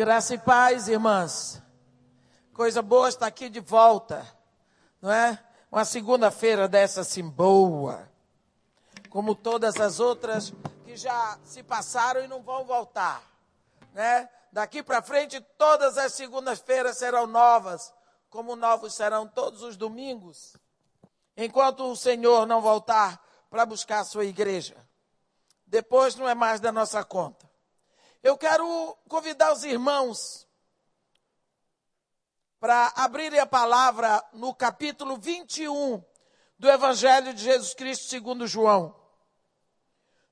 Graça e paz, irmãs. Coisa boa estar aqui de volta, não é? Uma segunda-feira dessa assim boa, como todas as outras que já se passaram e não vão voltar, né? Daqui para frente, todas as segundas-feiras serão novas, como novos serão todos os domingos, enquanto o Senhor não voltar para buscar a sua igreja. Depois não é mais da nossa conta. Eu quero convidar os irmãos para abrirem a palavra no capítulo 21 do Evangelho de Jesus Cristo segundo João.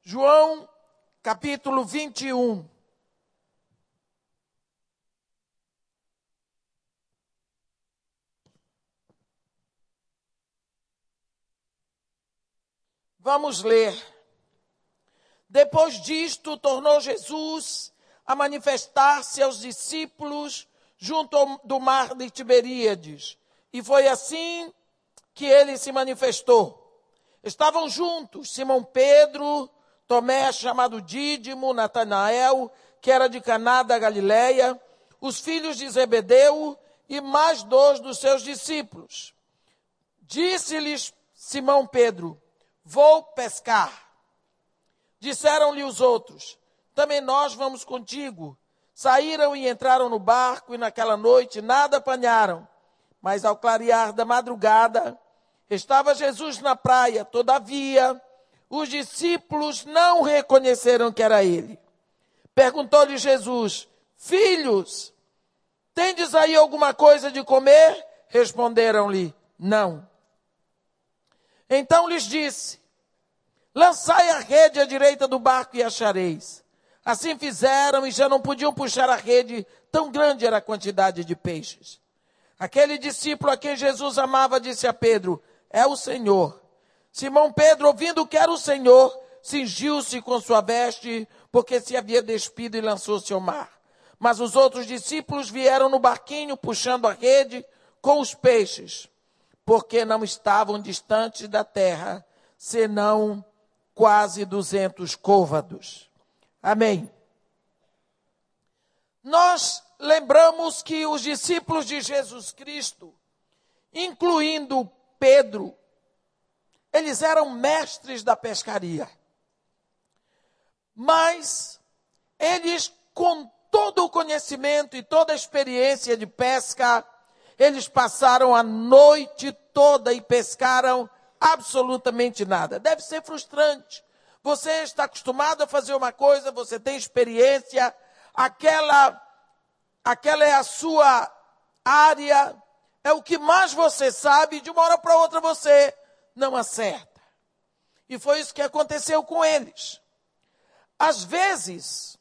João, capítulo 21. Vamos ler. Depois disto, tornou Jesus a manifestar-se aos discípulos junto ao, do mar de Tiberíades. E foi assim que ele se manifestou. Estavam juntos Simão Pedro, Tomé, chamado Dídimo, Natanael, que era de Caná da Galileia, os filhos de Zebedeu e mais dois dos seus discípulos. Disse-lhes Simão Pedro: Vou pescar. Disseram-lhe os outros: Também nós vamos contigo. Saíram e entraram no barco, e naquela noite nada apanharam. Mas ao clarear da madrugada, estava Jesus na praia. Todavia, os discípulos não reconheceram que era ele. Perguntou-lhe Jesus: Filhos, tendes aí alguma coisa de comer? Responderam-lhe: Não. Então lhes disse: Lançai a rede à direita do barco e achareis. Assim fizeram e já não podiam puxar a rede, tão grande era a quantidade de peixes. Aquele discípulo a quem Jesus amava disse a Pedro: É o Senhor. Simão Pedro, ouvindo que era o Senhor, cingiu-se com sua veste, porque se havia despido e lançou-se ao mar. Mas os outros discípulos vieram no barquinho puxando a rede com os peixes porque não estavam distantes da terra, senão quase duzentos côvados. Amém. Nós lembramos que os discípulos de Jesus Cristo, incluindo Pedro, eles eram mestres da pescaria. Mas eles, com todo o conhecimento e toda a experiência de pesca, eles passaram a noite toda e pescaram absolutamente nada. Deve ser frustrante. Você está acostumado a fazer uma coisa, você tem experiência, aquela, aquela é a sua área, é o que mais você sabe, de uma hora para outra você não acerta. E foi isso que aconteceu com eles. Às vezes,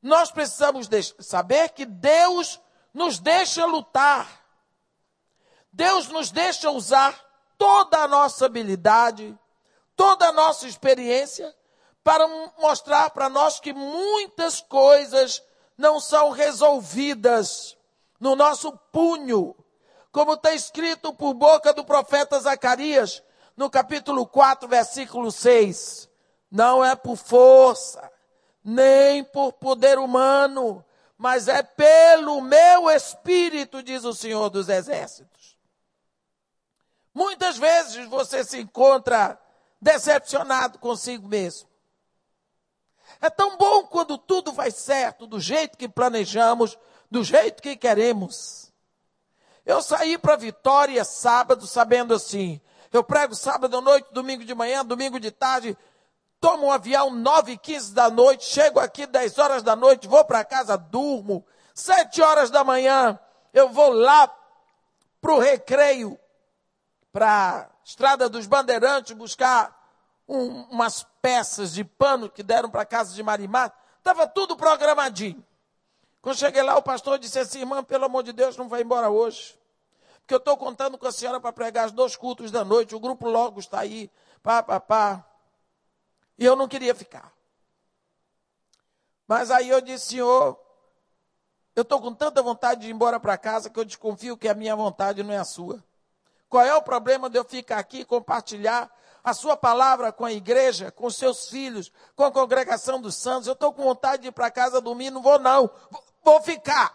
nós precisamos saber que Deus nos deixa lutar. Deus nos deixa usar toda a nossa habilidade, toda a nossa experiência, para mostrar para nós que muitas coisas não são resolvidas no nosso punho, como está escrito por boca do profeta Zacarias, no capítulo 4, versículo 6. Não é por força, nem por poder humano, mas é pelo meu espírito, diz o Senhor dos Exércitos. Muitas vezes você se encontra decepcionado consigo mesmo. É tão bom quando tudo vai certo, do jeito que planejamos, do jeito que queremos. Eu saí para Vitória sábado sabendo assim, eu prego sábado à noite, domingo de manhã, domingo de tarde, tomo um avião 9 e 15 da noite, chego aqui 10 horas da noite, vou para casa, durmo. 7 horas da manhã, eu vou lá para o recreio, para a Estrada dos Bandeirantes, buscar um, umas peças de pano que deram para a casa de Marimar. Estava tudo programadinho. Quando cheguei lá, o pastor disse assim, irmã, pelo amor de Deus, não vai embora hoje. Porque eu estou contando com a senhora para pregar os dois cultos da noite, o grupo logo está aí, pá, pá, pá. E eu não queria ficar. Mas aí eu disse, Senhor, eu estou com tanta vontade de ir embora para casa que eu desconfio que a minha vontade não é a sua. Qual é o problema de eu ficar aqui e compartilhar a sua palavra com a igreja, com seus filhos, com a congregação dos santos? Eu estou com vontade de ir para casa dormir, não vou não. vou ficar.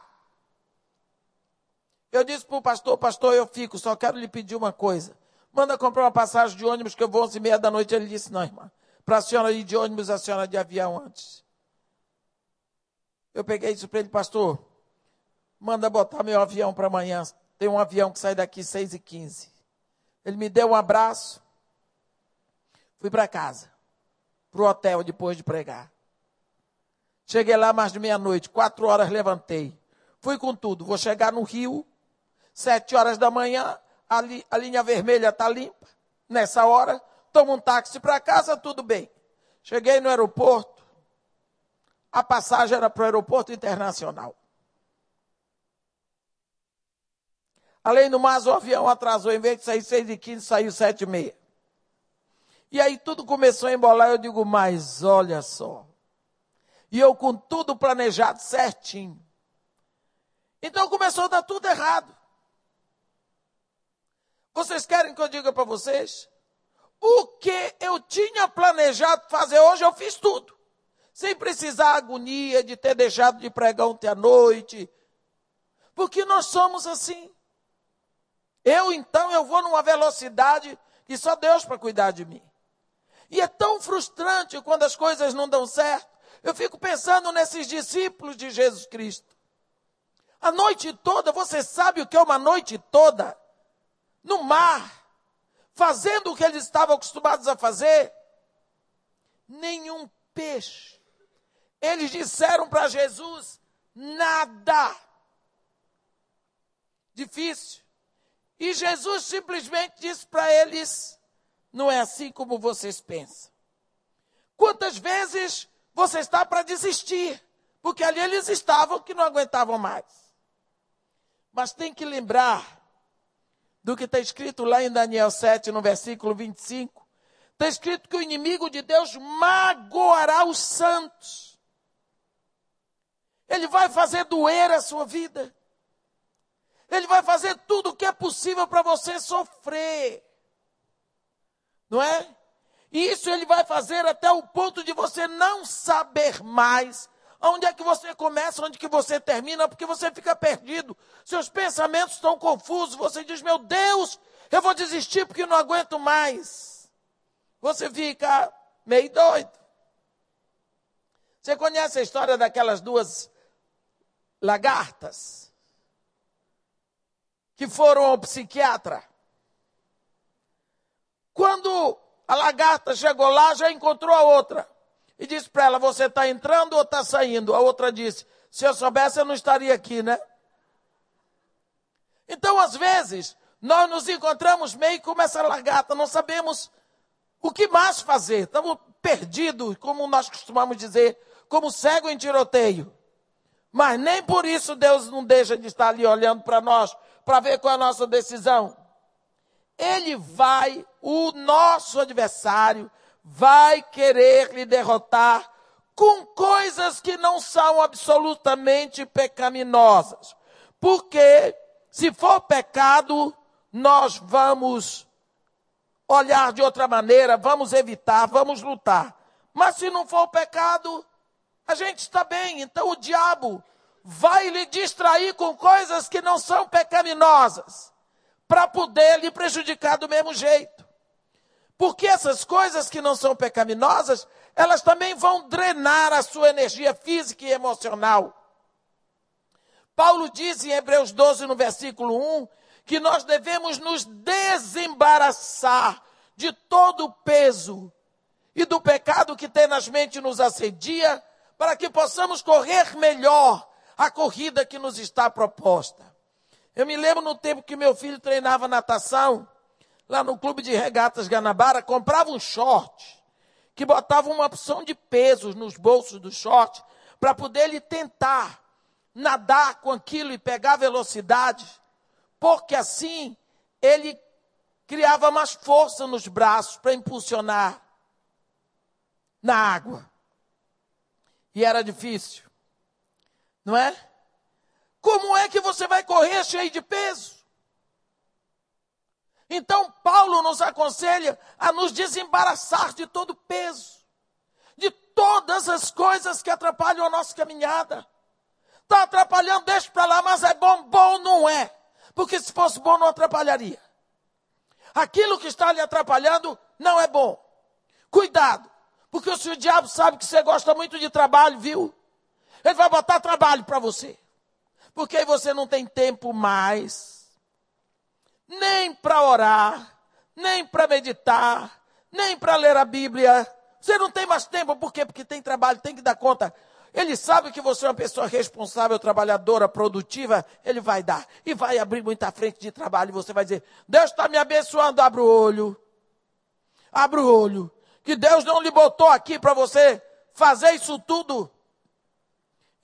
Eu disse para o pastor, pastor, eu fico, só quero lhe pedir uma coisa. Manda comprar uma passagem de ônibus que eu vou 11 e meia da noite. Ele disse, não, irmã. Para a senhora ir de ônibus, a senhora de avião antes. Eu peguei isso para ele, pastor, manda botar meu avião para amanhã. Tem um avião que sai daqui 6 e 15. Ele me deu um abraço. Fui para casa, para o hotel depois de pregar. Cheguei lá mais de meia-noite, quatro horas levantei. Fui com tudo. Vou chegar no Rio, sete horas da manhã, a linha vermelha está limpa. Nessa hora, tomo um táxi para casa, tudo bem. Cheguei no aeroporto, a passagem era para o aeroporto internacional. Além do mais, o avião atrasou, em vez de sair 6 e 15 saiu 7 e meia. E aí tudo começou a embolar, eu digo, mas olha só. E eu com tudo planejado certinho. Então começou a dar tudo errado. Vocês querem que eu diga para vocês? O que eu tinha planejado fazer hoje, eu fiz tudo. Sem precisar agonia de ter deixado de pregar ontem à noite. Porque nós somos assim. Eu então, eu vou numa velocidade que só Deus para cuidar de mim. E é tão frustrante quando as coisas não dão certo. Eu fico pensando nesses discípulos de Jesus Cristo. A noite toda, você sabe o que é uma noite toda? No mar, fazendo o que eles estavam acostumados a fazer? Nenhum peixe. Eles disseram para Jesus: nada. Difícil. E Jesus simplesmente disse para eles: não é assim como vocês pensam. Quantas vezes você está para desistir? Porque ali eles estavam que não aguentavam mais. Mas tem que lembrar do que está escrito lá em Daniel 7, no versículo 25. Está escrito que o inimigo de Deus magoará os santos. Ele vai fazer doer a sua vida. Ele vai fazer tudo o que é possível para você sofrer não é? E isso ele vai fazer até o ponto de você não saber mais onde é que você começa, onde que você termina, porque você fica perdido. Seus pensamentos estão confusos. Você diz: "Meu Deus, eu vou desistir porque não aguento mais". Você fica meio doido. Você conhece a história daquelas duas lagartas que foram ao psiquiatra? Quando a lagarta chegou lá, já encontrou a outra. E disse para ela: Você está entrando ou está saindo? A outra disse: Se eu soubesse, eu não estaria aqui, né? Então, às vezes, nós nos encontramos meio como essa lagarta, não sabemos o que mais fazer. Estamos perdidos, como nós costumamos dizer, como cego em tiroteio. Mas nem por isso Deus não deixa de estar ali olhando para nós, para ver qual é a nossa decisão ele vai, o nosso adversário, vai querer lhe derrotar com coisas que não são absolutamente pecaminosas. Porque se for pecado, nós vamos olhar de outra maneira, vamos evitar, vamos lutar. Mas se não for pecado, a gente está bem. Então o diabo vai lhe distrair com coisas que não são pecaminosas para poder lhe prejudicar do mesmo jeito. Porque essas coisas que não são pecaminosas, elas também vão drenar a sua energia física e emocional. Paulo diz em Hebreus 12, no versículo 1, que nós devemos nos desembaraçar de todo o peso e do pecado que tenazmente nos assedia, para que possamos correr melhor a corrida que nos está proposta. Eu me lembro no tempo que meu filho treinava natação, lá no clube de regatas Ganabara, comprava um short, que botava uma opção de pesos nos bolsos do short, para poder ele tentar nadar com aquilo e pegar velocidade, porque assim ele criava mais força nos braços para impulsionar na água. E era difícil, não é? Como é que você vai correr cheio de peso? Então, Paulo nos aconselha a nos desembaraçar de todo peso, de todas as coisas que atrapalham a nossa caminhada. Está atrapalhando, deixa para lá, mas é bom, bom não é. Porque se fosse bom, não atrapalharia. Aquilo que está lhe atrapalhando não é bom. Cuidado, porque o senhor diabo sabe que você gosta muito de trabalho, viu? Ele vai botar trabalho para você. Porque aí você não tem tempo mais, nem para orar, nem para meditar, nem para ler a Bíblia. Você não tem mais tempo, por quê? Porque tem trabalho, tem que dar conta. Ele sabe que você é uma pessoa responsável, trabalhadora, produtiva, ele vai dar. E vai abrir muita frente de trabalho. E você vai dizer: Deus está me abençoando, abre o olho. Abre o olho. Que Deus não lhe botou aqui para você fazer isso tudo.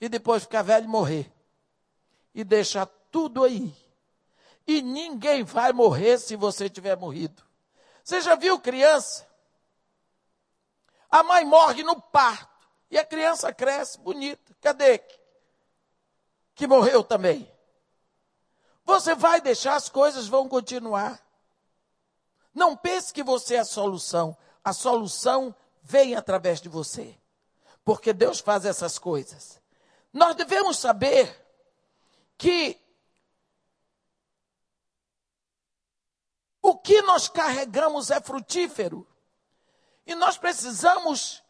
E depois ficar velho e morrer. E deixar tudo aí. E ninguém vai morrer se você tiver morrido. Você já viu criança? A mãe morre no parto. E a criança cresce bonita. Cadê? Que morreu também. Você vai deixar, as coisas vão continuar. Não pense que você é a solução. A solução vem através de você. Porque Deus faz essas coisas. Nós devemos saber que o que nós carregamos é frutífero. E nós precisamos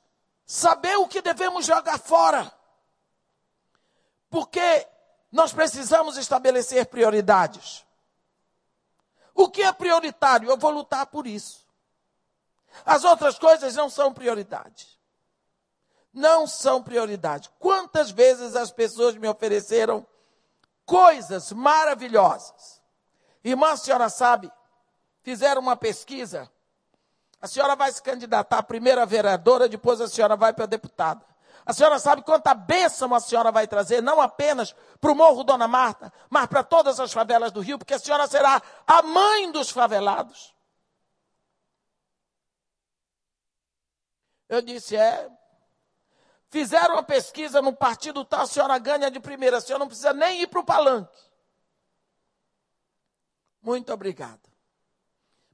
saber o que devemos jogar fora. Porque nós precisamos estabelecer prioridades. O que é prioritário? Eu vou lutar por isso. As outras coisas não são prioridade. Não são prioridade. Quantas vezes as pessoas me ofereceram coisas maravilhosas? Irmã, a senhora sabe, fizeram uma pesquisa a senhora vai se candidatar à primeira vereadora, depois a senhora vai para deputada. A senhora sabe quanta bênção a senhora vai trazer, não apenas para o Morro Dona Marta, mas para todas as favelas do Rio, porque a senhora será a mãe dos favelados. Eu disse, é. Fizeram uma pesquisa no partido tal, a senhora ganha de primeira, a senhora não precisa nem ir para o palanque. Muito obrigado.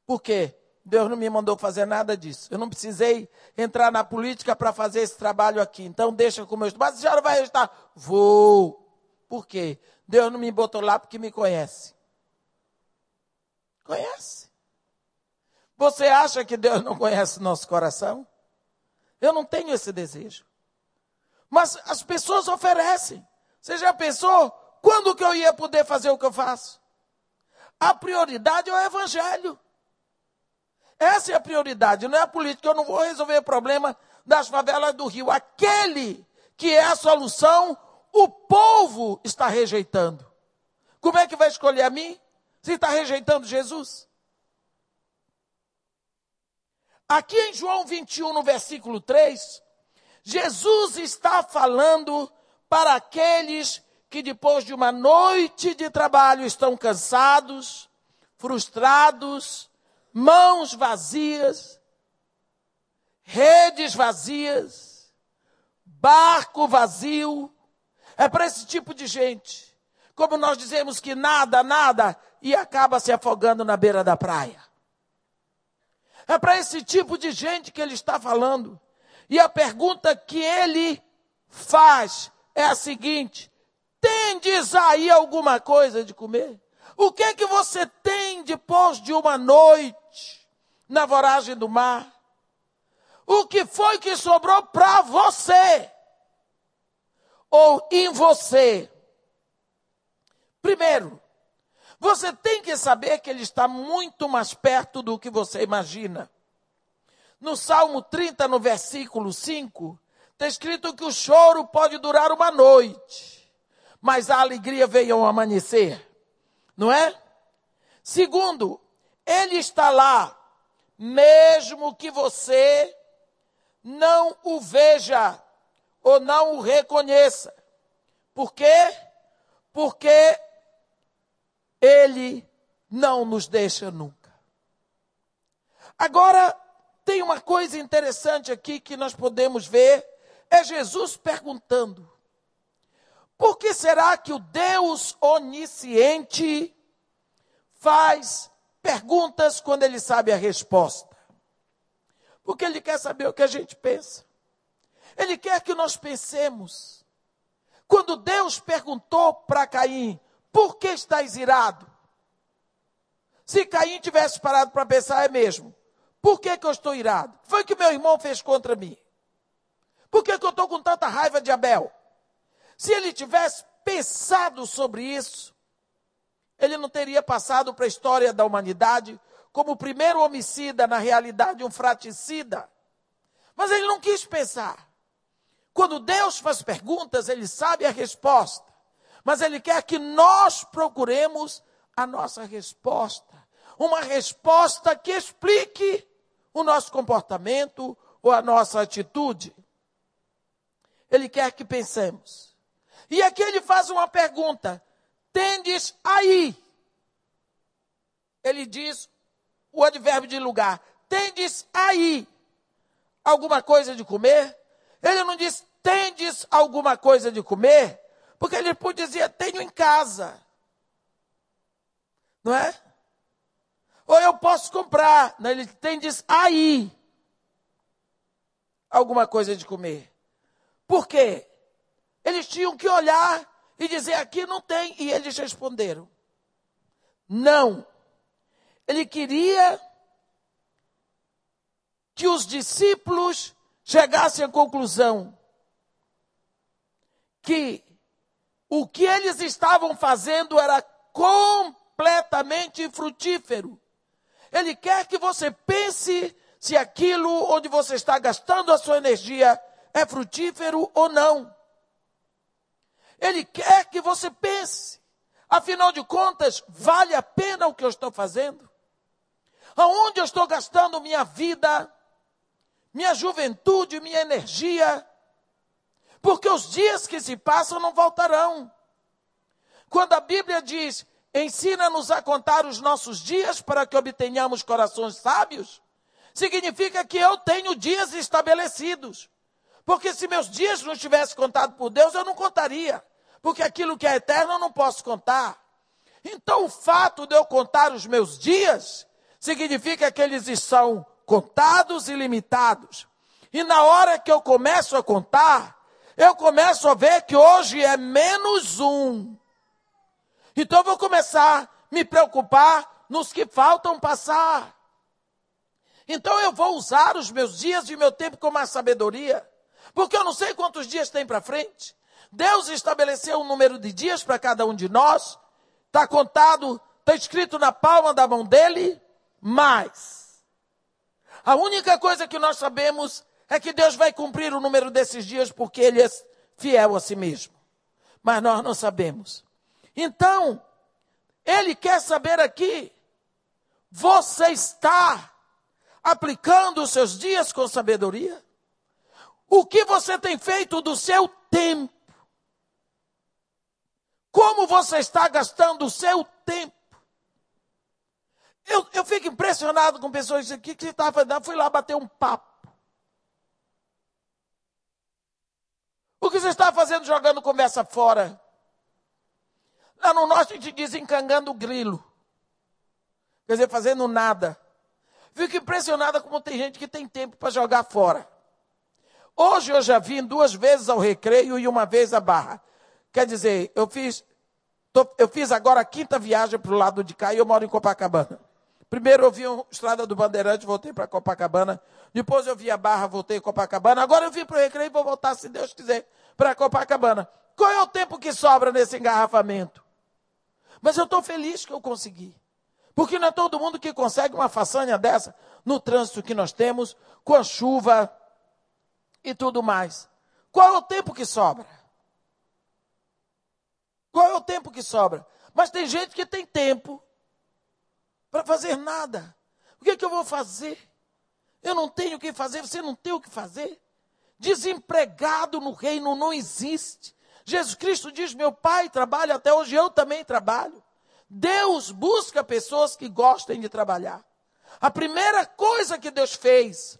Por quê? Deus não me mandou fazer nada disso. Eu não precisei entrar na política para fazer esse trabalho aqui. Então deixa como eu estou. Mas a senhora vai estar? Vou. Por quê? Deus não me botou lá porque me conhece. Conhece. Você acha que Deus não conhece nosso coração? Eu não tenho esse desejo. Mas as pessoas oferecem. Você já pensou quando que eu ia poder fazer o que eu faço? A prioridade é o evangelho. Essa é a prioridade, não é a política. Eu não vou resolver o problema das favelas do Rio. Aquele que é a solução, o povo está rejeitando. Como é que vai escolher a mim se está rejeitando Jesus? Aqui em João 21, no versículo 3, Jesus está falando para aqueles que depois de uma noite de trabalho estão cansados, frustrados, mãos vazias, redes vazias, barco vazio. É para esse tipo de gente. Como nós dizemos que nada, nada, e acaba se afogando na beira da praia. É para esse tipo de gente que ele está falando. E a pergunta que ele faz é a seguinte: tendes aí alguma coisa de comer? O que é que você tem depois de uma noite na voragem do mar? O que foi que sobrou para você? Ou em você? Primeiro, você tem que saber que ele está muito mais perto do que você imagina. No Salmo 30, no versículo 5, está escrito que o choro pode durar uma noite, mas a alegria veio ao amanhecer não é? Segundo, ele está lá, mesmo que você não o veja ou não o reconheça. Por quê? Porque ele não nos deixa nunca. Agora, tem uma coisa interessante aqui que nós podemos ver, é Jesus perguntando: por que será que o Deus onisciente faz perguntas quando ele sabe a resposta? Porque ele quer saber o que a gente pensa. Ele quer que nós pensemos. Quando Deus perguntou para Caim: Por que estás irado? Se Caim tivesse parado para pensar, é mesmo. Por que, que eu estou irado? Foi que meu irmão fez contra mim. Por que, que eu estou com tanta raiva de Abel? Se ele tivesse pensado sobre isso, ele não teria passado para a história da humanidade como o primeiro homicida, na realidade, um fraticida. Mas ele não quis pensar. Quando Deus faz perguntas, ele sabe a resposta. Mas ele quer que nós procuremos a nossa resposta. Uma resposta que explique o nosso comportamento ou a nossa atitude. Ele quer que pensemos. E aqui ele faz uma pergunta: tendes aí. Ele diz o advérbio de lugar. Tendes aí alguma coisa de comer? Ele não diz tendes alguma coisa de comer? Porque ele podia dizer tenho em casa. Não é? Ou eu posso comprar. Não, ele tendes aí alguma coisa de comer. Por quê? Eles tinham que olhar e dizer: aqui não tem. E eles responderam: não. Ele queria que os discípulos chegassem à conclusão que o que eles estavam fazendo era completamente frutífero. Ele quer que você pense se aquilo onde você está gastando a sua energia é frutífero ou não. Ele quer que você pense. Afinal de contas, vale a pena o que eu estou fazendo? Aonde eu estou gastando minha vida, minha juventude, minha energia? Porque os dias que se passam não voltarão. Quando a Bíblia diz, ensina-nos a contar os nossos dias para que obtenhamos corações sábios, significa que eu tenho dias estabelecidos. Porque se meus dias não estivessem contados por Deus, eu não contaria porque aquilo que é eterno eu não posso contar. Então, o fato de eu contar os meus dias significa que eles são contados e limitados. E na hora que eu começo a contar, eu começo a ver que hoje é menos um. Então eu vou começar a me preocupar nos que faltam passar. Então eu vou usar os meus dias e meu tempo com mais sabedoria, porque eu não sei quantos dias tem para frente. Deus estabeleceu um número de dias para cada um de nós. Está contado, está escrito na palma da mão dele, mas a única coisa que nós sabemos é que Deus vai cumprir o número desses dias porque ele é fiel a si mesmo. Mas nós não sabemos. Então, ele quer saber aqui, você está aplicando os seus dias com sabedoria? O que você tem feito do seu tempo? Como você está gastando o seu tempo? Eu, eu fico impressionado com pessoas que dizem, o que, você está fazendo? Eu fui lá bater um papo. O que você está fazendo jogando conversa fora? Lá no norte a gente diz encangando o grilo. Quer dizer, fazendo nada. Fico impressionada como tem gente que tem tempo para jogar fora. Hoje eu já vim duas vezes ao recreio e uma vez à barra. Quer dizer, eu fiz, tô, eu fiz agora a quinta viagem para o lado de cá e eu moro em Copacabana. Primeiro eu vi a Estrada do Bandeirante, voltei para Copacabana. Depois eu vi a Barra, voltei a Copacabana. Agora eu vim para o Recreio e vou voltar, se Deus quiser, para Copacabana. Qual é o tempo que sobra nesse engarrafamento? Mas eu estou feliz que eu consegui. Porque não é todo mundo que consegue uma façanha dessa no trânsito que nós temos, com a chuva e tudo mais. Qual é o tempo que sobra? Qual é o tempo que sobra? Mas tem gente que tem tempo para fazer nada. O que, é que eu vou fazer? Eu não tenho o que fazer, você não tem o que fazer. Desempregado no reino não existe. Jesus Cristo diz: Meu pai trabalha até hoje, eu também trabalho. Deus busca pessoas que gostem de trabalhar. A primeira coisa que Deus fez,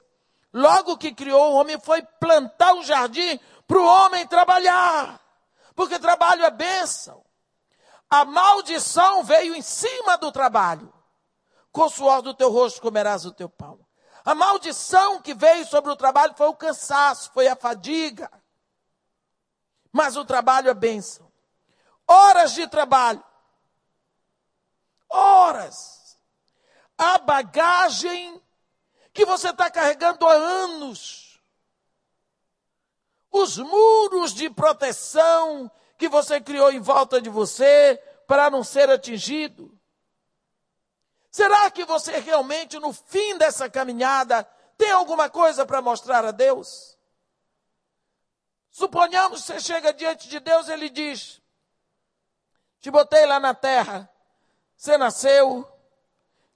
logo que criou o homem, foi plantar um jardim para o homem trabalhar porque trabalho é bênção. A maldição veio em cima do trabalho. Com o suor do teu rosto comerás o teu pão. A maldição que veio sobre o trabalho foi o cansaço, foi a fadiga. Mas o trabalho é bênção. Horas de trabalho. Horas. A bagagem que você está carregando há anos. Os muros de proteção que você criou em volta de você para não ser atingido. Será que você realmente, no fim dessa caminhada, tem alguma coisa para mostrar a Deus? Suponhamos que você chega diante de Deus ele diz: Te botei lá na terra, você nasceu,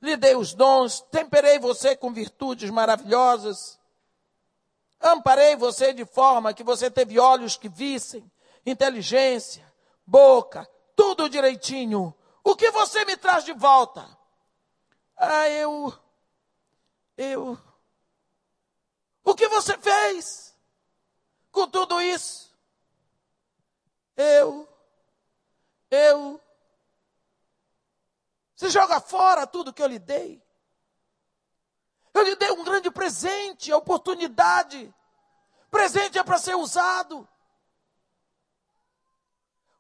lhe dei os dons, temperei você com virtudes maravilhosas, amparei você de forma que você teve olhos que vissem, inteligência, boca, tudo direitinho. O que você me traz de volta? Ah, eu. Eu. O que você fez com tudo isso? Eu. Eu. Você joga fora tudo que eu lhe dei. Eu lhe dei um grande presente, a oportunidade. Presente é para ser usado.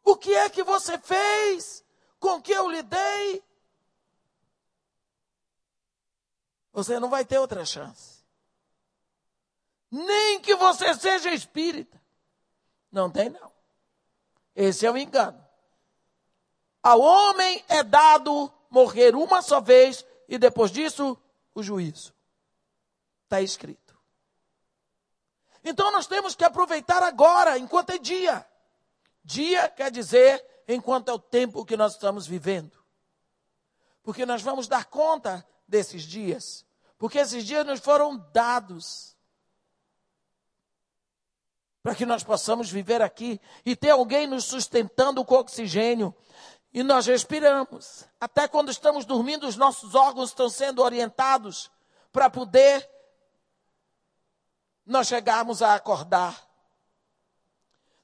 O que é que você fez com o que eu lhe dei? Você não vai ter outra chance. Nem que você seja espírita. Não tem, não. Esse é o engano. Ao homem é dado morrer uma só vez e depois disso o juízo. Está escrito. Então nós temos que aproveitar agora, enquanto é dia. Dia quer dizer enquanto é o tempo que nós estamos vivendo. Porque nós vamos dar conta desses dias. Porque esses dias nos foram dados para que nós possamos viver aqui e ter alguém nos sustentando com oxigênio. E nós respiramos. Até quando estamos dormindo, os nossos órgãos estão sendo orientados para poder nós chegarmos a acordar.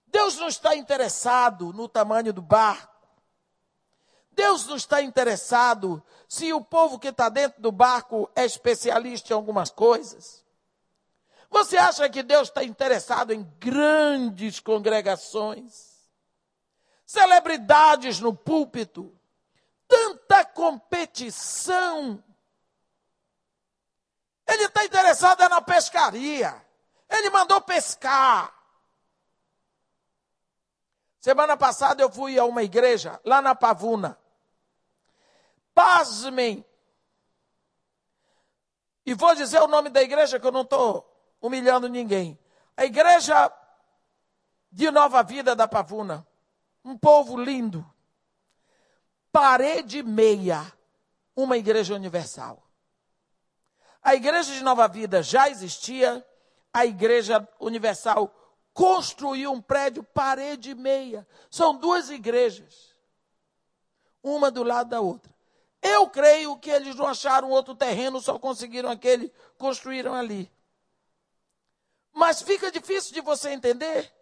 Deus não está interessado no tamanho do barco. Deus não está interessado se o povo que está dentro do barco é especialista em algumas coisas. Você acha que Deus está interessado em grandes congregações? Celebridades no púlpito? Tanta competição? Ele está interessado é na pescaria. Ele mandou pescar. Semana passada eu fui a uma igreja lá na Pavuna. Pasmem. E vou dizer o nome da igreja que eu não estou humilhando ninguém. A igreja de Nova Vida da Pavuna. Um povo lindo. Parede meia. Uma igreja universal. A igreja de Nova Vida já existia. A igreja universal construiu um prédio parede meia. São duas igrejas, uma do lado da outra. Eu creio que eles não acharam outro terreno, só conseguiram aquele, construíram ali. Mas fica difícil de você entender.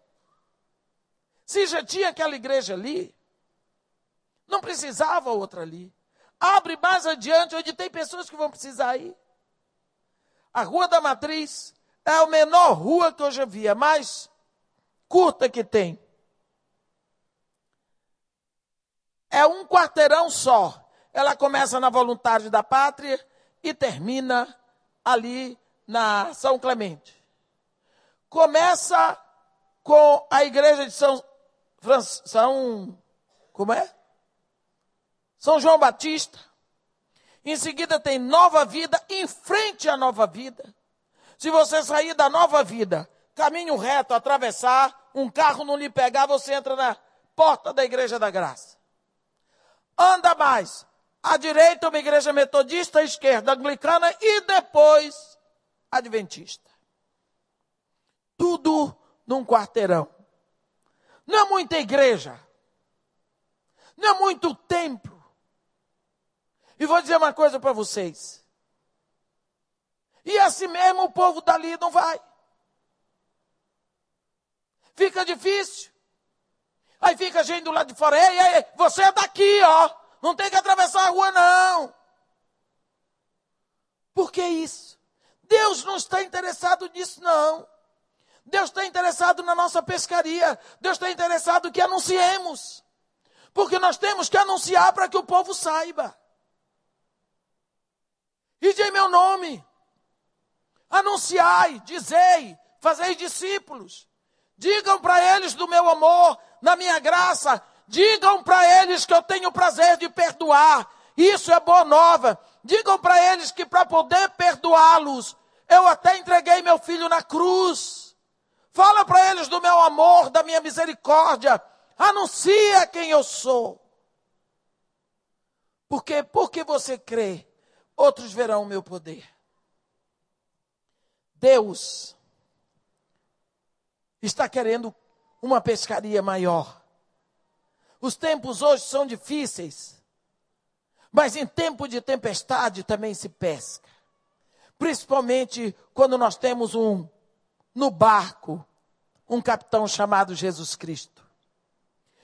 Se já tinha aquela igreja ali, não precisava outra ali. Abre mais adiante, onde tem pessoas que vão precisar ir. A Rua da Matriz é a menor rua que eu já vi, é mais curta que tem. É um quarteirão só. Ela começa na Voluntários da Pátria e termina ali na São Clemente. Começa com a igreja de São, São como é? São João Batista. Em seguida tem Nova Vida, em frente à Nova Vida. Se você sair da Nova Vida, caminho reto, atravessar, um carro não lhe pegar, você entra na porta da Igreja da Graça. Anda mais. À direita, uma igreja metodista, à esquerda, anglicana e depois adventista. Tudo num quarteirão. Não é muita igreja. Não é muito templo. E vou dizer uma coisa para vocês. E assim mesmo o povo dali não vai. Fica difícil. Aí fica a gente do lado de fora. Ei, ei, você é daqui, ó. Não tem que atravessar a rua, não. Por que isso? Deus não está interessado nisso, não. Deus está interessado na nossa pescaria. Deus está interessado que anunciemos. Porque nós temos que anunciar para que o povo saiba. Ide em meu nome. Anunciai, dizei, fazei discípulos. Digam para eles do meu amor, na minha graça. Digam para eles que eu tenho prazer de perdoar. Isso é boa nova. Digam para eles que para poder perdoá-los, eu até entreguei meu filho na cruz. Fala para eles do meu amor, da minha misericórdia. Anuncia quem eu sou. Porque porque você crê, outros verão o meu poder. Deus está querendo uma pescaria maior. Os tempos hoje são difíceis, mas em tempo de tempestade também se pesca. Principalmente quando nós temos um no barco um capitão chamado Jesus Cristo.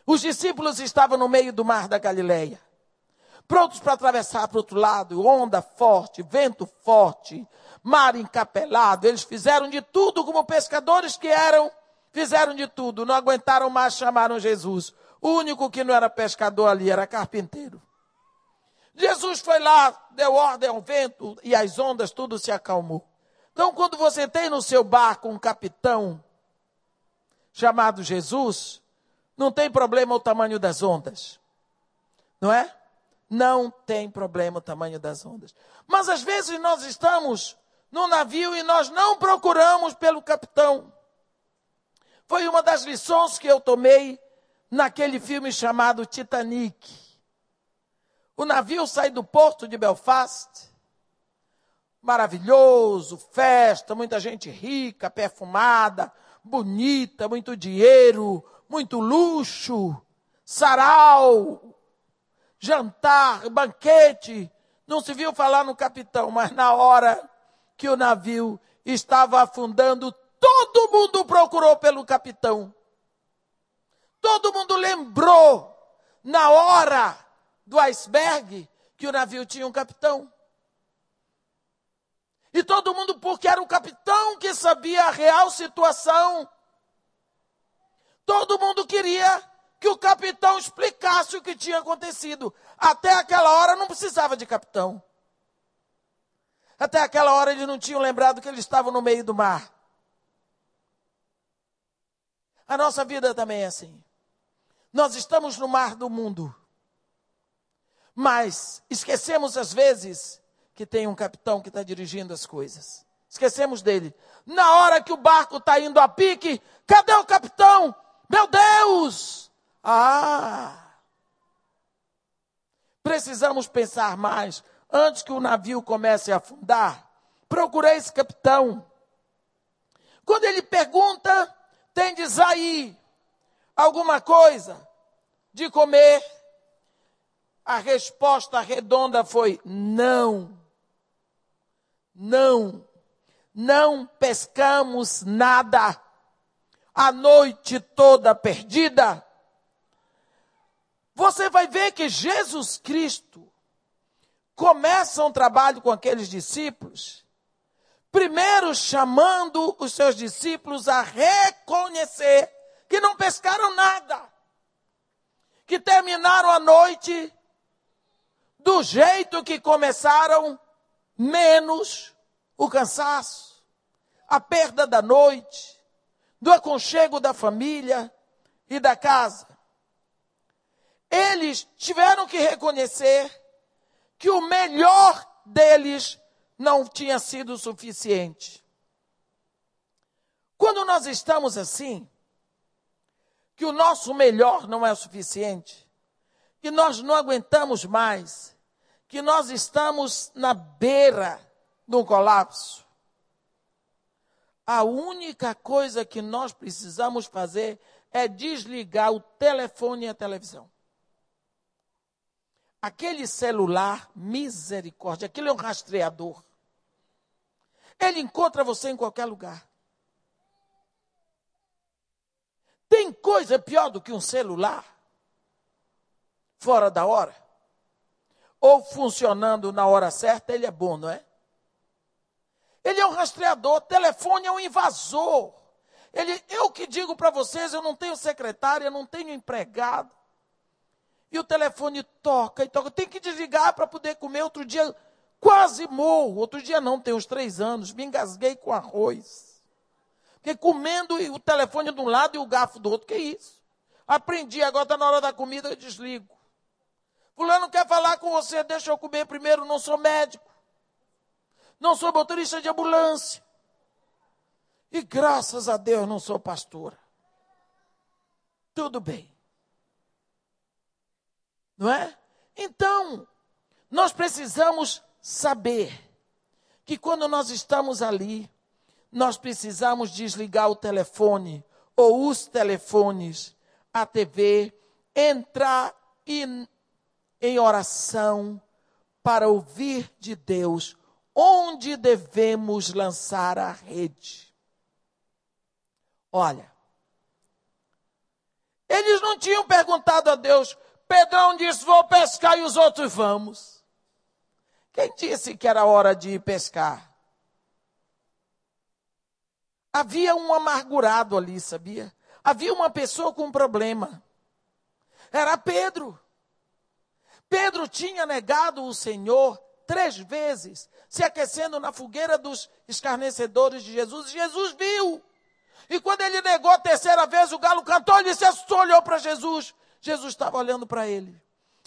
Os discípulos estavam no meio do mar da Galileia, prontos para atravessar para o outro lado, onda forte, vento forte, mar encapelado. Eles fizeram de tudo como pescadores que eram, fizeram de tudo, não aguentaram mais, chamaram Jesus. O único que não era pescador ali era carpinteiro. Jesus foi lá, deu ordem ao vento e às ondas, tudo se acalmou. Então, quando você tem no seu barco um capitão chamado Jesus, não tem problema o tamanho das ondas. Não é? Não tem problema o tamanho das ondas. Mas às vezes nós estamos no navio e nós não procuramos pelo capitão. Foi uma das lições que eu tomei naquele filme chamado Titanic. O navio sai do porto de Belfast, maravilhoso, festa, muita gente rica, perfumada, bonita, muito dinheiro, muito luxo, sarau, jantar, banquete. Não se viu falar no capitão, mas na hora que o navio estava afundando, todo mundo procurou pelo capitão. Todo mundo lembrou, na hora do iceberg que o navio tinha um capitão. E todo mundo, porque era o capitão que sabia a real situação. Todo mundo queria que o capitão explicasse o que tinha acontecido. Até aquela hora não precisava de capitão. Até aquela hora eles não tinham lembrado que eles estavam no meio do mar. A nossa vida também é assim. Nós estamos no mar do mundo. Mas esquecemos às vezes que tem um capitão que está dirigindo as coisas. Esquecemos dele. Na hora que o barco está indo a pique, cadê o capitão? Meu Deus! Ah! Precisamos pensar mais. Antes que o navio comece a afundar, procurei esse capitão. Quando ele pergunta, tendes aí alguma coisa de comer? A resposta redonda foi: não. Não. Não pescamos nada. A noite toda perdida. Você vai ver que Jesus Cristo começa um trabalho com aqueles discípulos, primeiro chamando os seus discípulos a reconhecer que não pescaram nada, que terminaram a noite do jeito que começaram, menos o cansaço, a perda da noite, do aconchego da família e da casa. Eles tiveram que reconhecer que o melhor deles não tinha sido suficiente. Quando nós estamos assim, que o nosso melhor não é o suficiente, que nós não aguentamos mais, que nós estamos na beira de um colapso. A única coisa que nós precisamos fazer é desligar o telefone e a televisão. Aquele celular, misericórdia, aquele é um rastreador. Ele encontra você em qualquer lugar. Tem coisa pior do que um celular fora da hora? Ou funcionando na hora certa, ele é bom, não é? Ele é um rastreador, telefone é um invasor. Ele, eu que digo para vocês, eu não tenho secretária, não tenho empregado. E o telefone toca e toca. Tem que desligar para poder comer. Outro dia quase morro. Outro dia não, tem uns três anos. Me engasguei com arroz. Fiquei comendo o telefone de um lado e o garfo do outro. Que isso? Aprendi, agora está na hora da comida, eu desligo. Fulano quer falar com você, deixa eu comer primeiro, não sou médico. Não sou motorista de ambulância. E graças a Deus não sou pastora. Tudo bem. Não é? Então, nós precisamos saber que quando nós estamos ali, nós precisamos desligar o telefone ou os telefones, a TV, entrar em, em oração para ouvir de Deus onde devemos lançar a rede. Olha, eles não tinham perguntado a Deus, Pedrão disse: Vou pescar e os outros vamos. Quem disse que era hora de ir pescar? Havia um amargurado ali, sabia? Havia uma pessoa com um problema. Era Pedro. Pedro tinha negado o Senhor três vezes, se aquecendo na fogueira dos escarnecedores de Jesus. Jesus viu. E quando ele negou a terceira vez, o galo cantou e disse: olhou para Jesus. Jesus estava olhando para ele.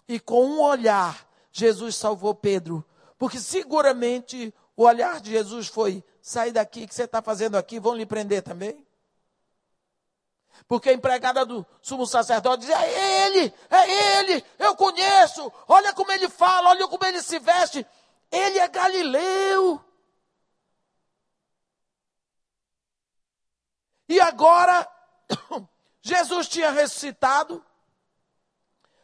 E com um olhar, Jesus salvou Pedro. Porque seguramente o olhar de Jesus foi: sai daqui, o que você está fazendo aqui? Vão lhe prender também? Porque a empregada do sumo sacerdote dizia: é ele, é ele, eu conheço, olha como ele fala, olha como ele se veste, ele é galileu. E agora, Jesus tinha ressuscitado,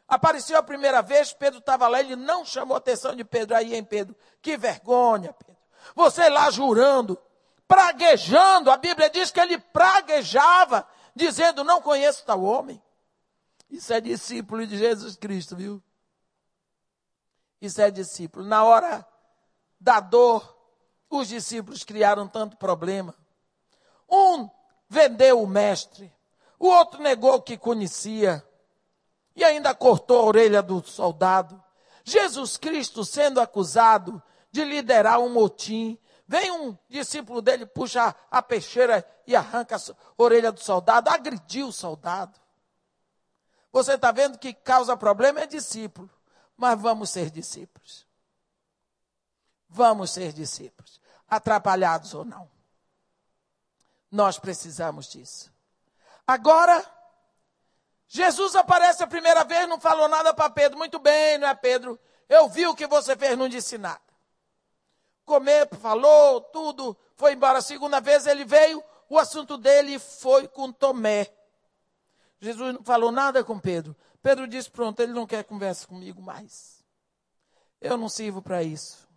Apareceu a primeira vez, Pedro estava lá, ele não chamou a atenção de Pedro. Aí, hein, Pedro? Que vergonha, Pedro. Você lá jurando, praguejando, a Bíblia diz que ele praguejava, dizendo: Não conheço tal homem. Isso é discípulo de Jesus Cristo, viu? Isso é discípulo. Na hora da dor, os discípulos criaram tanto problema. Um vendeu o mestre, o outro negou que conhecia e ainda cortou a orelha do soldado. Jesus Cristo sendo acusado de liderar um motim. Vem um discípulo dele, puxa a peixeira e arranca a orelha do soldado, agrediu o soldado. Você está vendo que causa problema é discípulo, mas vamos ser discípulos. Vamos ser discípulos, atrapalhados ou não. Nós precisamos disso. Agora, Jesus aparece a primeira vez, não falou nada para Pedro. Muito bem, não é Pedro? Eu vi o que você fez, não disse nada. Comer, falou, tudo, foi embora. A segunda vez ele veio, o assunto dele foi com Tomé. Jesus não falou nada com Pedro. Pedro disse: Pronto, ele não quer conversa comigo mais. Eu não sirvo para isso.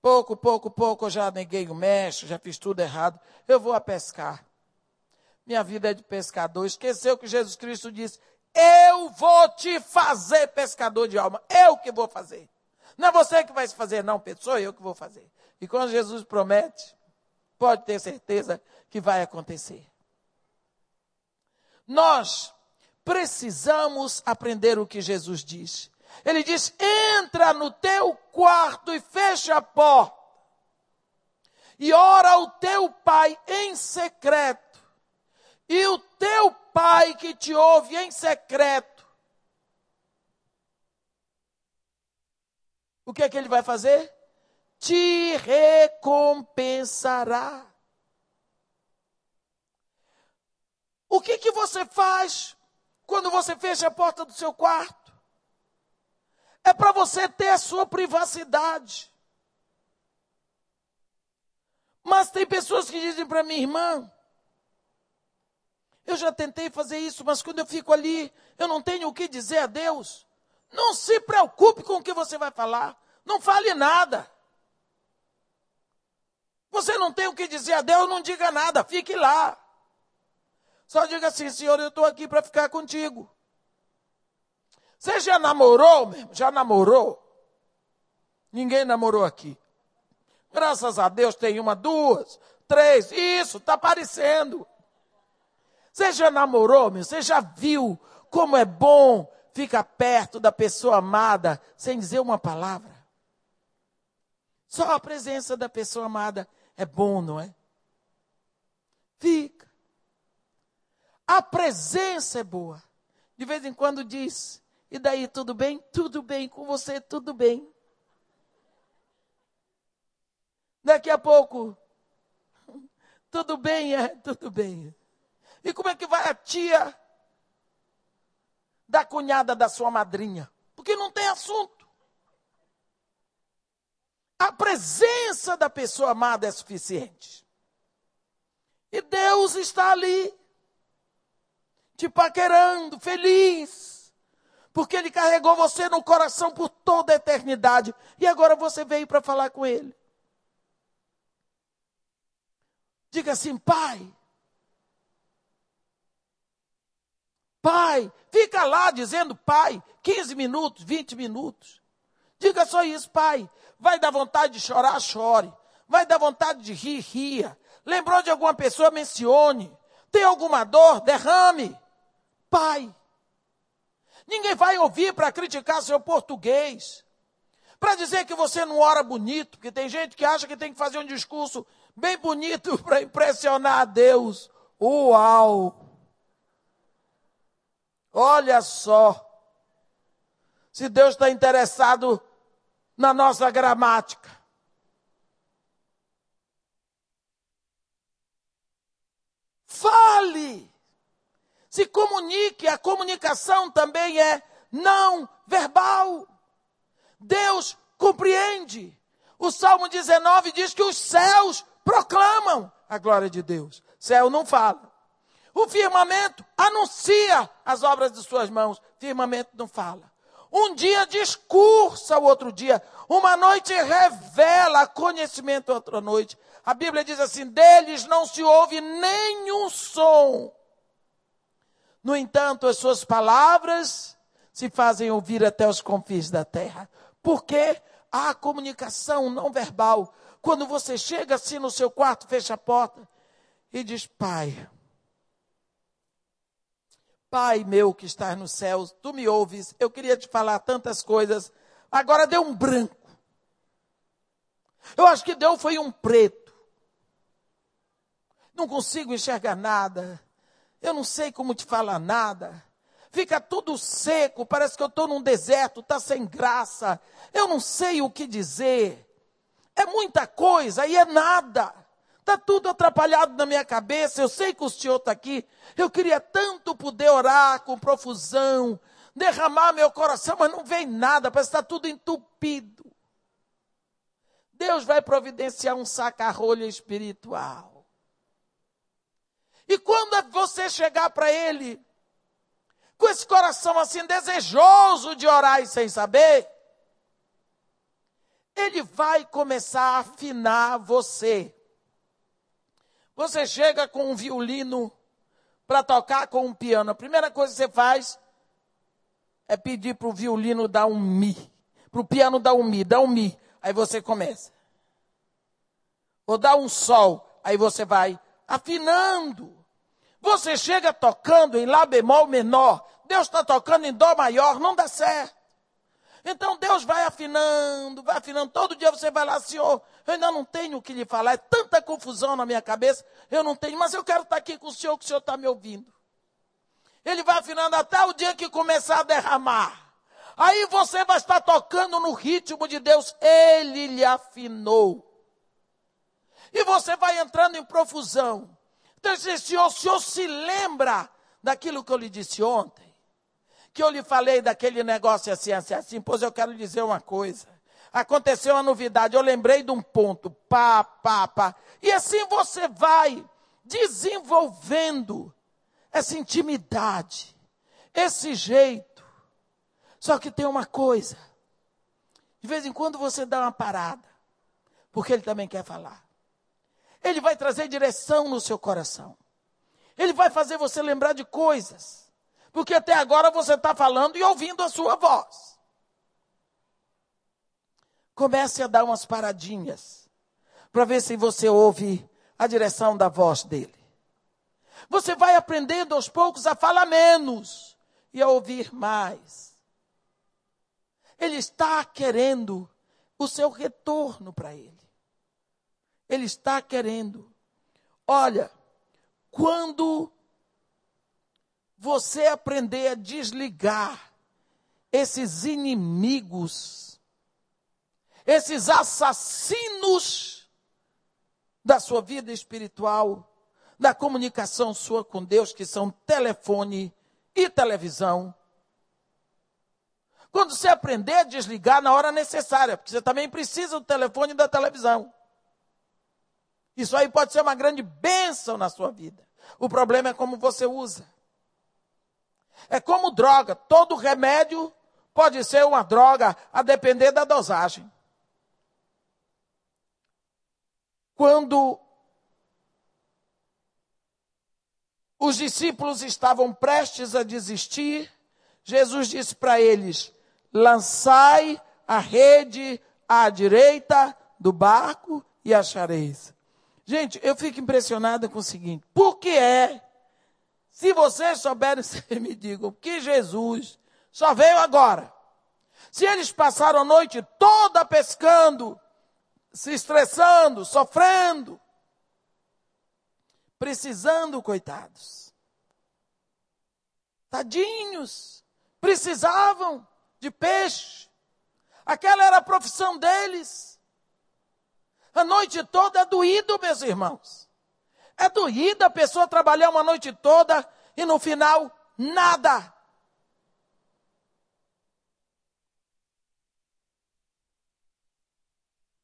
Pouco, pouco, pouco eu já neguei o mestre, já fiz tudo errado. Eu vou a pescar. Minha vida é de pescador. Esqueceu que Jesus Cristo disse: Eu vou te fazer pescador de alma. Eu que vou fazer. Não é você que vai se fazer, não, Pedro. Sou eu que vou fazer. E quando Jesus promete, pode ter certeza que vai acontecer. Nós precisamos aprender o que Jesus diz. Ele diz: entra no teu quarto e fecha a porta. E ora ao teu pai em secreto e o teu pai que te ouve em secreto, o que é que ele vai fazer? Te recompensará. O que que você faz quando você fecha a porta do seu quarto? É para você ter a sua privacidade. Mas tem pessoas que dizem para mim, irmã, eu já tentei fazer isso, mas quando eu fico ali, eu não tenho o que dizer a Deus. Não se preocupe com o que você vai falar. Não fale nada. Você não tem o que dizer a Deus, não diga nada, fique lá. Só diga assim, Senhor, eu estou aqui para ficar contigo. Você já namorou mesmo? Já namorou? Ninguém namorou aqui. Graças a Deus tem uma, duas, três. Isso, está aparecendo. Você já namorou, meu? Você já viu como é bom ficar perto da pessoa amada sem dizer uma palavra? Só a presença da pessoa amada é bom, não é? Fica. A presença é boa. De vez em quando diz: E daí, tudo bem? Tudo bem com você, tudo bem. Daqui a pouco, tudo bem, é, tudo bem. E como é que vai a tia da cunhada da sua madrinha? Porque não tem assunto. A presença da pessoa amada é suficiente. E Deus está ali, te paquerando, feliz, porque Ele carregou você no coração por toda a eternidade. E agora você veio para falar com Ele. Diga assim, Pai. Pai, fica lá dizendo Pai, 15 minutos, 20 minutos. Diga só isso, Pai. Vai dar vontade de chorar, chore. Vai dar vontade de rir, ria. Lembrou de alguma pessoa, mencione. Tem alguma dor, derrame. Pai. Ninguém vai ouvir para criticar seu português. Para dizer que você não ora bonito, porque tem gente que acha que tem que fazer um discurso bem bonito para impressionar a Deus. Uau! Olha só. Se Deus está interessado na nossa gramática. Fale. Se comunique. A comunicação também é não verbal. Deus compreende. O Salmo 19 diz que os céus proclamam a glória de Deus. Céu não fala. O firmamento anuncia as obras de suas mãos. Firmamento não fala. Um dia discursa o outro dia. Uma noite revela conhecimento outra noite. A Bíblia diz assim: deles não se ouve nenhum som. No entanto, as suas palavras se fazem ouvir até os confins da terra. Porque há comunicação não verbal. Quando você chega assim no seu quarto, fecha a porta e diz: Pai, Pai meu que estás nos céus, tu me ouves, eu queria te falar tantas coisas, agora deu um branco. Eu acho que deu foi um preto. Não consigo enxergar nada. Eu não sei como te falar nada. Fica tudo seco, parece que eu estou num deserto, está sem graça. Eu não sei o que dizer. É muita coisa e é nada. Está tudo atrapalhado na minha cabeça. Eu sei que o Senhor está aqui. Eu queria tanto poder orar com profusão, derramar meu coração, mas não vem nada, parece que está tudo entupido. Deus vai providenciar um saca-rolha espiritual. E quando você chegar para Ele, com esse coração assim desejoso de orar e sem saber, Ele vai começar a afinar você. Você chega com um violino para tocar com um piano. A primeira coisa que você faz é pedir para o violino dar um mi. Para o piano dar um mi, dá um mi. Aí você começa. Ou dá um sol. Aí você vai afinando. Você chega tocando em Lá bemol menor. Deus está tocando em Dó maior. Não dá certo. Então Deus vai afinando, vai afinando. Todo dia você vai lá, Senhor, eu ainda não tenho o que lhe falar. É tanta confusão na minha cabeça, eu não tenho. Mas eu quero estar aqui com o Senhor, que o Senhor está me ouvindo. Ele vai afinando até o dia que começar a derramar. Aí você vai estar tocando no ritmo de Deus. Ele lhe afinou. E você vai entrando em profusão. Então, Senhor, o Senhor se lembra daquilo que eu lhe disse ontem? Que eu lhe falei daquele negócio assim, assim, assim, pois eu quero dizer uma coisa. Aconteceu uma novidade, eu lembrei de um ponto, pá, pá, pá. E assim você vai desenvolvendo essa intimidade, esse jeito. Só que tem uma coisa. De vez em quando você dá uma parada, porque ele também quer falar. Ele vai trazer direção no seu coração. Ele vai fazer você lembrar de coisas porque até agora você está falando e ouvindo a sua voz. Comece a dar umas paradinhas para ver se você ouve a direção da voz dele. Você vai aprendendo aos poucos a falar menos e a ouvir mais. Ele está querendo o seu retorno para ele. Ele está querendo. Olha, quando você aprender a desligar esses inimigos, esses assassinos da sua vida espiritual, da comunicação sua com Deus, que são telefone e televisão. Quando você aprender a desligar na hora necessária, porque você também precisa do telefone e da televisão. Isso aí pode ser uma grande bênção na sua vida. O problema é como você usa. É como droga. Todo remédio pode ser uma droga, a depender da dosagem. Quando os discípulos estavam prestes a desistir, Jesus disse para eles: lançai a rede à direita do barco e achareis. Gente, eu fico impressionada com o seguinte: por que é, se vocês souberem, vocês me digam, que Jesus só veio agora? Se eles passaram a noite toda pescando, se estressando, sofrendo, precisando, coitados. Tadinhos, precisavam de peixe. Aquela era a profissão deles. A noite toda é doído, meus irmãos. É doído a pessoa trabalhar uma noite toda e no final nada.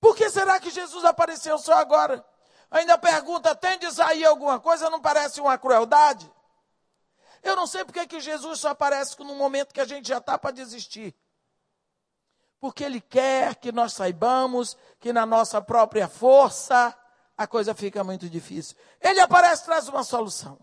Por que será que Jesus apareceu só agora? Ainda pergunta: tendes aí alguma coisa? Não parece uma crueldade? Eu não sei porque que Jesus só aparece no momento que a gente já está para desistir. Porque Ele quer que nós saibamos que na nossa própria força a coisa fica muito difícil. Ele aparece traz uma solução.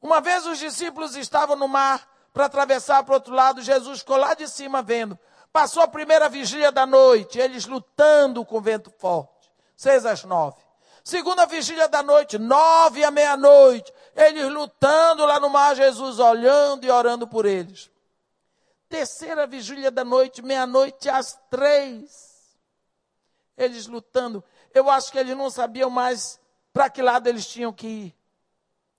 Uma vez os discípulos estavam no mar para atravessar para o outro lado, Jesus ficou lá de cima vendo. Passou a primeira vigília da noite, eles lutando com vento forte. Seis às nove. Segunda vigília da noite, nove à meia-noite, eles lutando lá no mar, Jesus olhando e orando por eles. Terceira vigília da noite, meia-noite às três, eles lutando. Eu acho que eles não sabiam mais para que lado eles tinham que ir.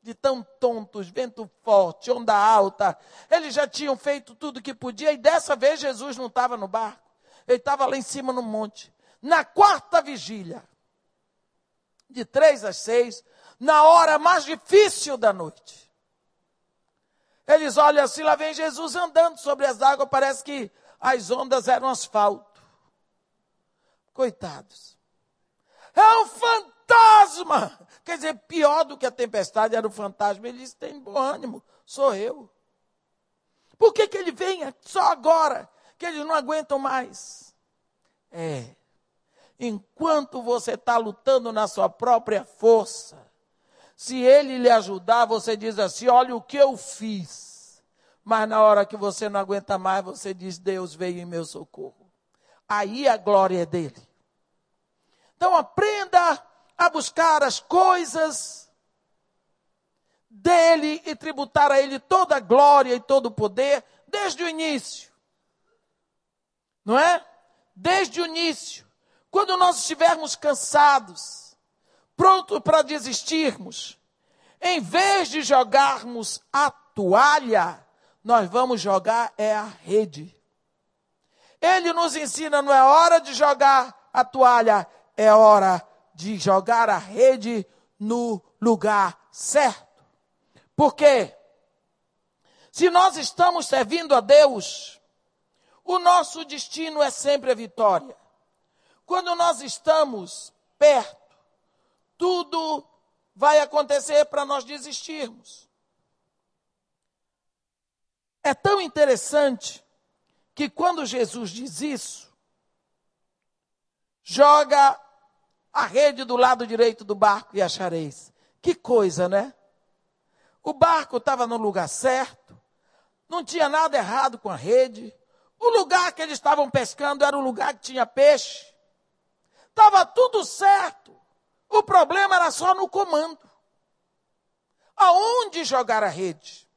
De tão tontos, vento forte, onda alta. Eles já tinham feito tudo o que podia e dessa vez Jesus não estava no barco. Ele estava lá em cima no monte. Na quarta vigília, de três às seis, na hora mais difícil da noite. Eles olham assim, lá vem Jesus andando sobre as águas, parece que as ondas eram asfalto. Coitados. É um fantasma! Quer dizer, pior do que a tempestade era o fantasma. Ele disse: tem bom ânimo, sou eu. Por que, que ele vem só agora? Que eles não aguentam mais. É, enquanto você está lutando na sua própria força, se ele lhe ajudar, você diz assim: olha o que eu fiz. Mas na hora que você não aguenta mais, você diz: Deus veio em meu socorro. Aí a glória é dele. Então aprenda a buscar as coisas dele e tributar a ele toda a glória e todo o poder desde o início. Não é? Desde o início. Quando nós estivermos cansados, prontos para desistirmos, em vez de jogarmos a toalha, nós vamos jogar é a rede. Ele nos ensina, não é hora de jogar a toalha, é hora de jogar a rede no lugar certo. Por quê? Se nós estamos servindo a Deus, o nosso destino é sempre a vitória. Quando nós estamos perto, tudo vai acontecer para nós desistirmos. É tão interessante que quando Jesus diz isso, joga a rede do lado direito do barco e achareis. Que coisa, né? O barco estava no lugar certo, não tinha nada errado com a rede. O lugar que eles estavam pescando era o lugar que tinha peixe. Estava tudo certo. O problema era só no comando. Aonde jogar a rede?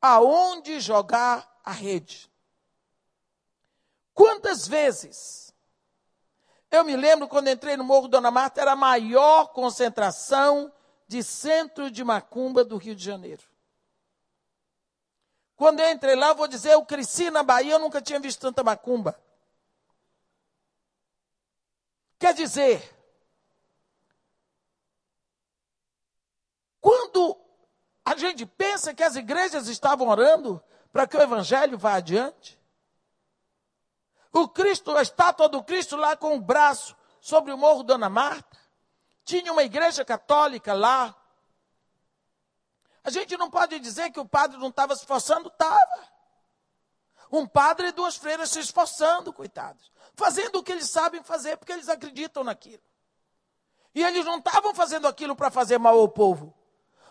Aonde jogar a rede? Quantas vezes eu me lembro quando entrei no Morro Dona Marta, era a maior concentração de centro de macumba do Rio de Janeiro. Quando eu entrei lá, eu vou dizer, eu cresci na Bahia, eu nunca tinha visto tanta macumba. Quer dizer, quando a gente pensa que as igrejas estavam orando para que o evangelho vá adiante, o Cristo, a estátua do Cristo lá com o braço sobre o morro Dona Marta, tinha uma igreja católica lá, a gente não pode dizer que o padre não estava se esforçando, estava. Um padre e duas freiras se esforçando, coitados. Fazendo o que eles sabem fazer, porque eles acreditam naquilo. E eles não estavam fazendo aquilo para fazer mal ao povo.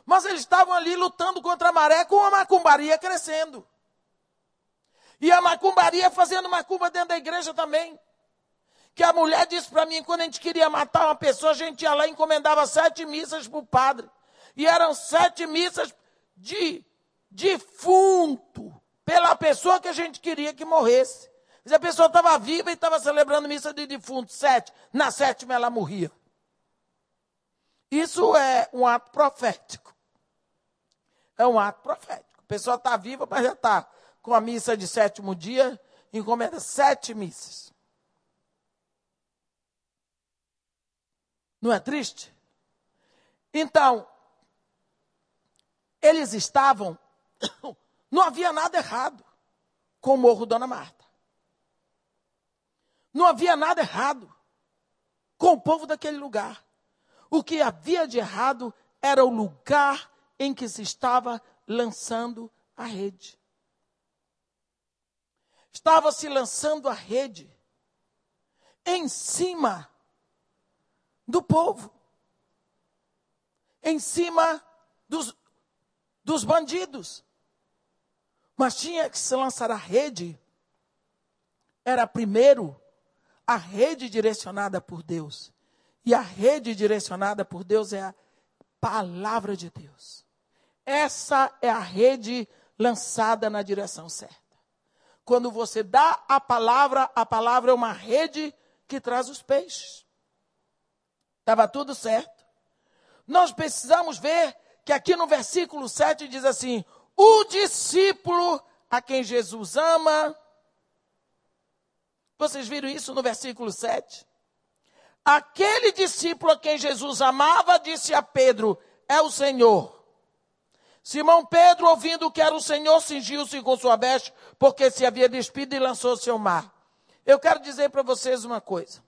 Mas eles estavam ali lutando contra a maré com a macumbaria crescendo. E a macumbaria fazendo macumba dentro da igreja também. Que a mulher disse para mim, quando a gente queria matar uma pessoa, a gente ia lá e encomendava sete missas para o padre. E eram sete missas de defunto, pela pessoa que a gente queria que morresse. Se a pessoa estava viva e estava celebrando missa de defunto, sete, na sétima ela morria. Isso é um ato profético. É um ato profético. A pessoa está viva, mas já está com a missa de sétimo dia, encomenda sete missas. Não é triste? Então, eles estavam. Não havia nada errado com o Morro Dona Marta. Não havia nada errado com o povo daquele lugar. O que havia de errado era o lugar em que se estava lançando a rede. Estava se lançando a rede em cima do povo, em cima dos, dos bandidos. Mas tinha que se lançar a rede. Era primeiro a rede direcionada por Deus. E a rede direcionada por Deus é a palavra de Deus. Essa é a rede lançada na direção certa. Quando você dá a palavra, a palavra é uma rede que traz os peixes. Estava tudo certo. Nós precisamos ver que aqui no versículo 7 diz assim: o discípulo a quem Jesus ama. Vocês viram isso no versículo 7? Aquele discípulo a quem Jesus amava disse a Pedro: É o Senhor. Simão Pedro, ouvindo que era o Senhor, cingiu-se com sua veste, porque se havia despido e lançou-se ao mar. Eu quero dizer para vocês uma coisa.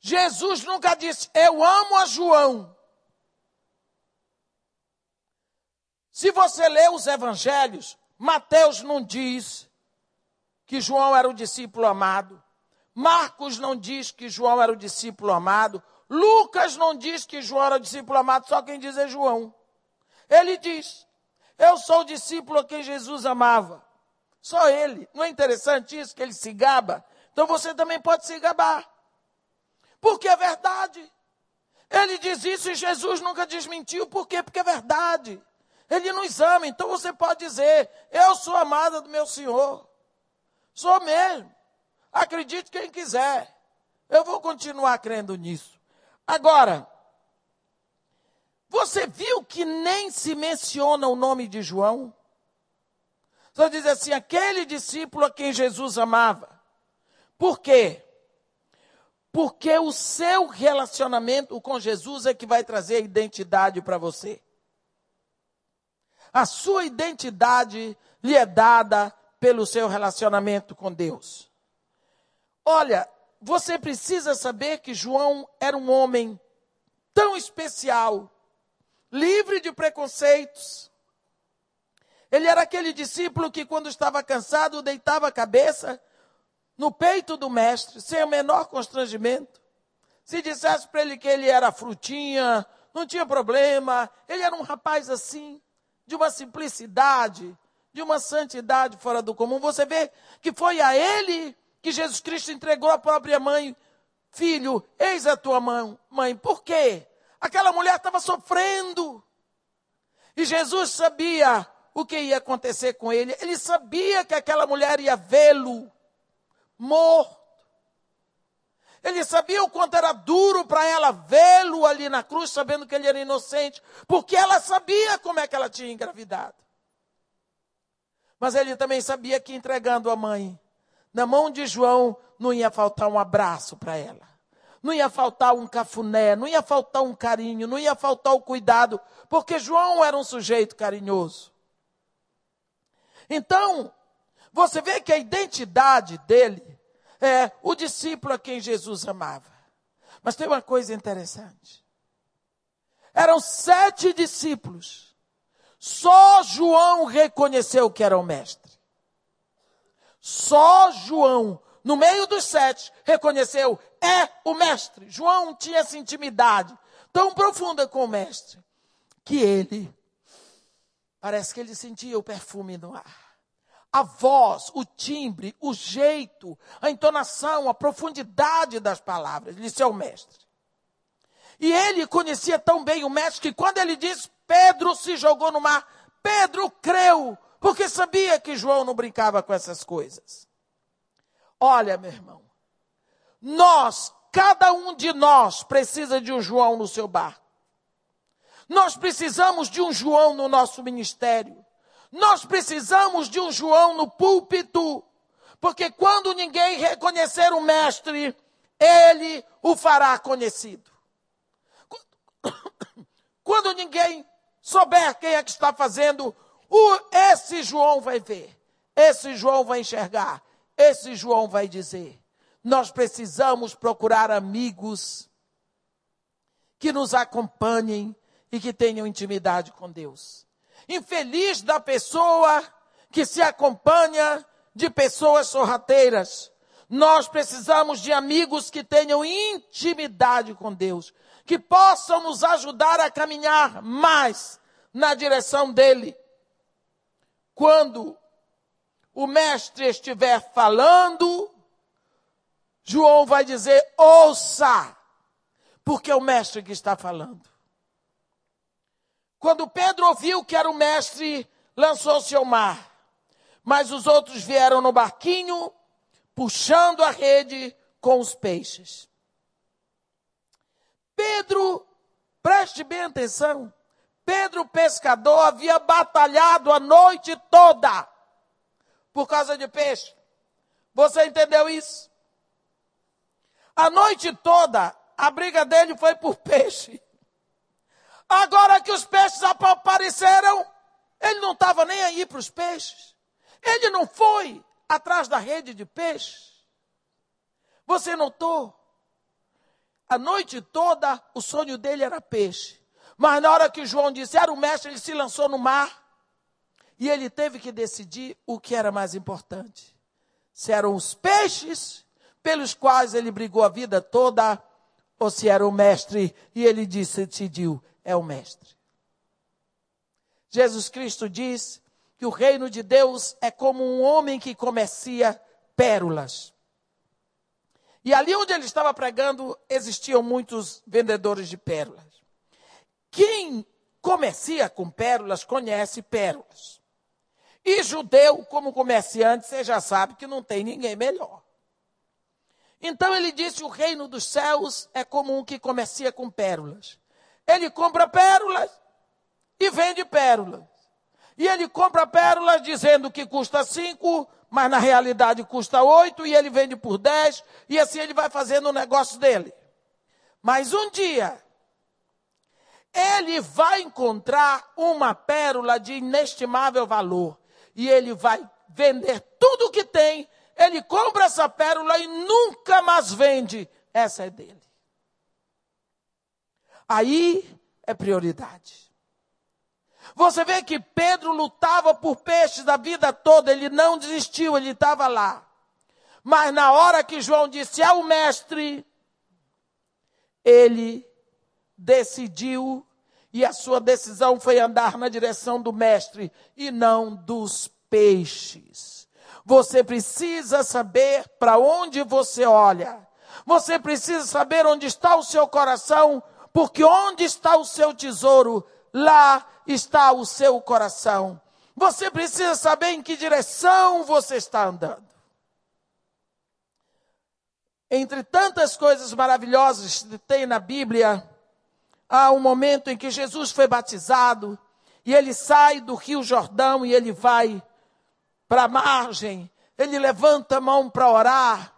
Jesus nunca disse, eu amo a João. Se você lê os evangelhos, Mateus não diz que João era o discípulo amado. Marcos não diz que João era o discípulo amado. Lucas não diz que João era o discípulo amado, só quem diz é João. Ele diz: Eu sou o discípulo a quem Jesus amava. Só ele. Não é interessante isso que ele se gaba? Então você também pode se gabar. Porque é verdade. Ele diz isso e Jesus nunca desmentiu. Por quê? Porque é verdade. Ele nos ama, então você pode dizer: Eu sou amada do meu Senhor. Sou mesmo. Acredite quem quiser. Eu vou continuar crendo nisso. Agora, você viu que nem se menciona o nome de João? Só diz assim: aquele discípulo a quem Jesus amava. Por quê? Porque o seu relacionamento com Jesus é que vai trazer identidade para você. A sua identidade lhe é dada pelo seu relacionamento com Deus. Olha, você precisa saber que João era um homem tão especial, livre de preconceitos. Ele era aquele discípulo que, quando estava cansado, deitava a cabeça no peito do mestre, sem o menor constrangimento. Se dissesse para ele que ele era frutinha, não tinha problema, ele era um rapaz assim de uma simplicidade, de uma santidade fora do comum. Você vê que foi a ele que Jesus Cristo entregou a própria mãe, Filho, eis a tua mãe. mãe. Por quê? Aquela mulher estava sofrendo. E Jesus sabia o que ia acontecer com ele. Ele sabia que aquela mulher ia vê-lo morto. Ele sabia o quanto era duro para ela vê-lo ali na cruz, sabendo que ele era inocente, porque ela sabia como é que ela tinha engravidado. Mas ele também sabia que entregando a mãe na mão de João não ia faltar um abraço para ela. Não ia faltar um cafuné, não ia faltar um carinho, não ia faltar o cuidado, porque João era um sujeito carinhoso. Então, você vê que a identidade dele é o discípulo a quem Jesus amava. Mas tem uma coisa interessante. Eram sete discípulos. Só João reconheceu que era o mestre. Só João, no meio dos sete, reconheceu: é o mestre. João tinha essa intimidade tão profunda com o mestre que ele, parece que ele sentia o perfume no ar a voz, o timbre, o jeito, a entonação, a profundidade das palavras. Disse é o mestre. E ele conhecia tão bem o mestre que quando ele disse Pedro se jogou no mar, Pedro creu, porque sabia que João não brincava com essas coisas. Olha, meu irmão, nós, cada um de nós precisa de um João no seu barco. Nós precisamos de um João no nosso ministério. Nós precisamos de um João no púlpito, porque quando ninguém reconhecer o mestre, ele o fará conhecido. Quando ninguém souber quem é que está fazendo, esse João vai ver, esse João vai enxergar, esse João vai dizer. Nós precisamos procurar amigos que nos acompanhem e que tenham intimidade com Deus. Infeliz da pessoa que se acompanha de pessoas sorrateiras. Nós precisamos de amigos que tenham intimidade com Deus, que possam nos ajudar a caminhar mais na direção dele. Quando o mestre estiver falando, João vai dizer: ouça, porque é o mestre que está falando. Quando Pedro ouviu que era o mestre, lançou-se ao mar. Mas os outros vieram no barquinho, puxando a rede com os peixes. Pedro, preste bem atenção. Pedro, pescador, havia batalhado a noite toda por causa de peixe. Você entendeu isso? A noite toda, a briga dele foi por peixe. Agora que os peixes apareceram, ele não estava nem aí para os peixes. Ele não foi atrás da rede de peixe. Você notou? A noite toda o sonho dele era peixe. Mas na hora que João disse era o mestre, ele se lançou no mar. E ele teve que decidir o que era mais importante. Se eram os peixes pelos quais ele brigou a vida toda, ou se era o mestre, e ele disse, decidiu, é o Mestre. Jesus Cristo diz que o reino de Deus é como um homem que comercia pérolas. E ali onde ele estava pregando, existiam muitos vendedores de pérolas. Quem comercia com pérolas, conhece pérolas. E judeu, como comerciante, você já sabe que não tem ninguém melhor. Então ele disse: o reino dos céus é como um que comercia com pérolas. Ele compra pérolas e vende pérolas. E ele compra pérolas dizendo que custa cinco, mas na realidade custa oito, e ele vende por dez, e assim ele vai fazendo o negócio dele. Mas um dia, ele vai encontrar uma pérola de inestimável valor, e ele vai vender tudo o que tem, ele compra essa pérola e nunca mais vende. Essa é dele. Aí é prioridade. Você vê que Pedro lutava por peixes a vida toda, ele não desistiu, ele estava lá. Mas na hora que João disse ao mestre, ele decidiu e a sua decisão foi andar na direção do mestre e não dos peixes. Você precisa saber para onde você olha. Você precisa saber onde está o seu coração, porque onde está o seu tesouro, lá está o seu coração. Você precisa saber em que direção você está andando. Entre tantas coisas maravilhosas que tem na Bíblia, há um momento em que Jesus foi batizado e ele sai do Rio Jordão e ele vai para a margem, ele levanta a mão para orar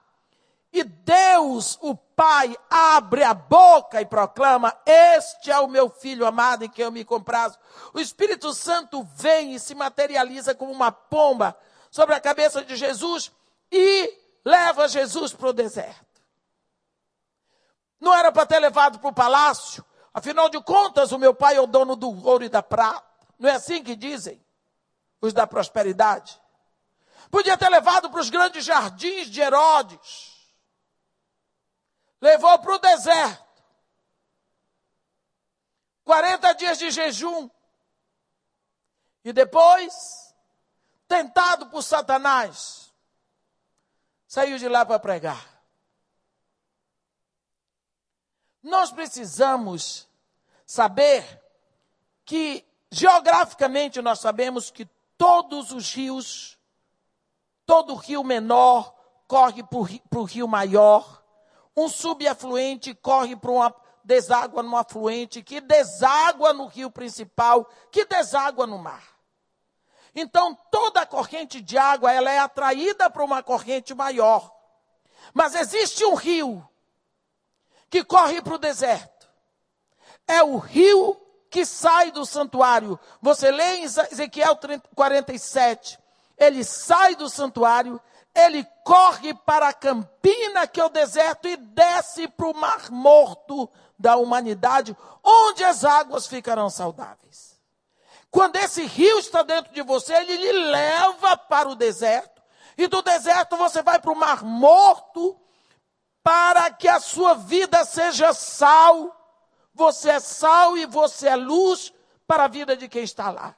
e Deus, o Pai, abre a boca e proclama: Este é o meu filho amado em quem eu me comprazo. O Espírito Santo vem e se materializa como uma pomba sobre a cabeça de Jesus e leva Jesus para o deserto. Não era para ter levado para o palácio, afinal de contas, o meu pai é o dono do ouro e da prata. Não é assim que dizem os da prosperidade? Podia ter levado para os grandes jardins de Herodes levou para o deserto. 40 dias de jejum. E depois, tentado por Satanás, saiu de lá para pregar. Nós precisamos saber que, geograficamente, nós sabemos que todos os rios, todo rio menor corre para o rio maior, um subafluente corre para uma deságua no afluente, que deságua no rio principal, que deságua no mar. Então, toda corrente de água, ela é atraída para uma corrente maior. Mas existe um rio que corre para o deserto. É o rio que sai do santuário. Você lê em Ezequiel 47. Ele sai do santuário ele corre para a campina, que é o deserto, e desce para o mar morto da humanidade, onde as águas ficarão saudáveis. Quando esse rio está dentro de você, ele lhe leva para o deserto, e do deserto você vai para o mar morto, para que a sua vida seja sal. Você é sal e você é luz para a vida de quem está lá.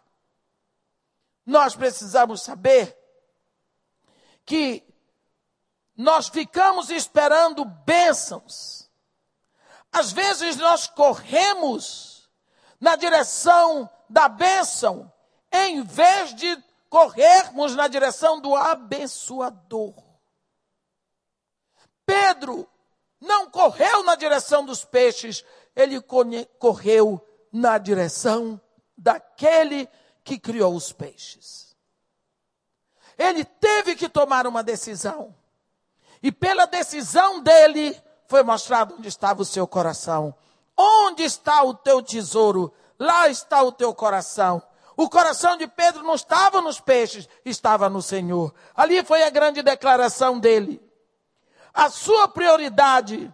Nós precisamos saber que nós ficamos esperando bênçãos. Às vezes nós corremos na direção da bênção, em vez de corrermos na direção do abençoador. Pedro não correu na direção dos peixes, ele correu na direção daquele que criou os peixes. Ele teve que tomar uma decisão. E pela decisão dele, foi mostrado onde estava o seu coração. Onde está o teu tesouro? Lá está o teu coração. O coração de Pedro não estava nos peixes, estava no Senhor. Ali foi a grande declaração dele. A sua prioridade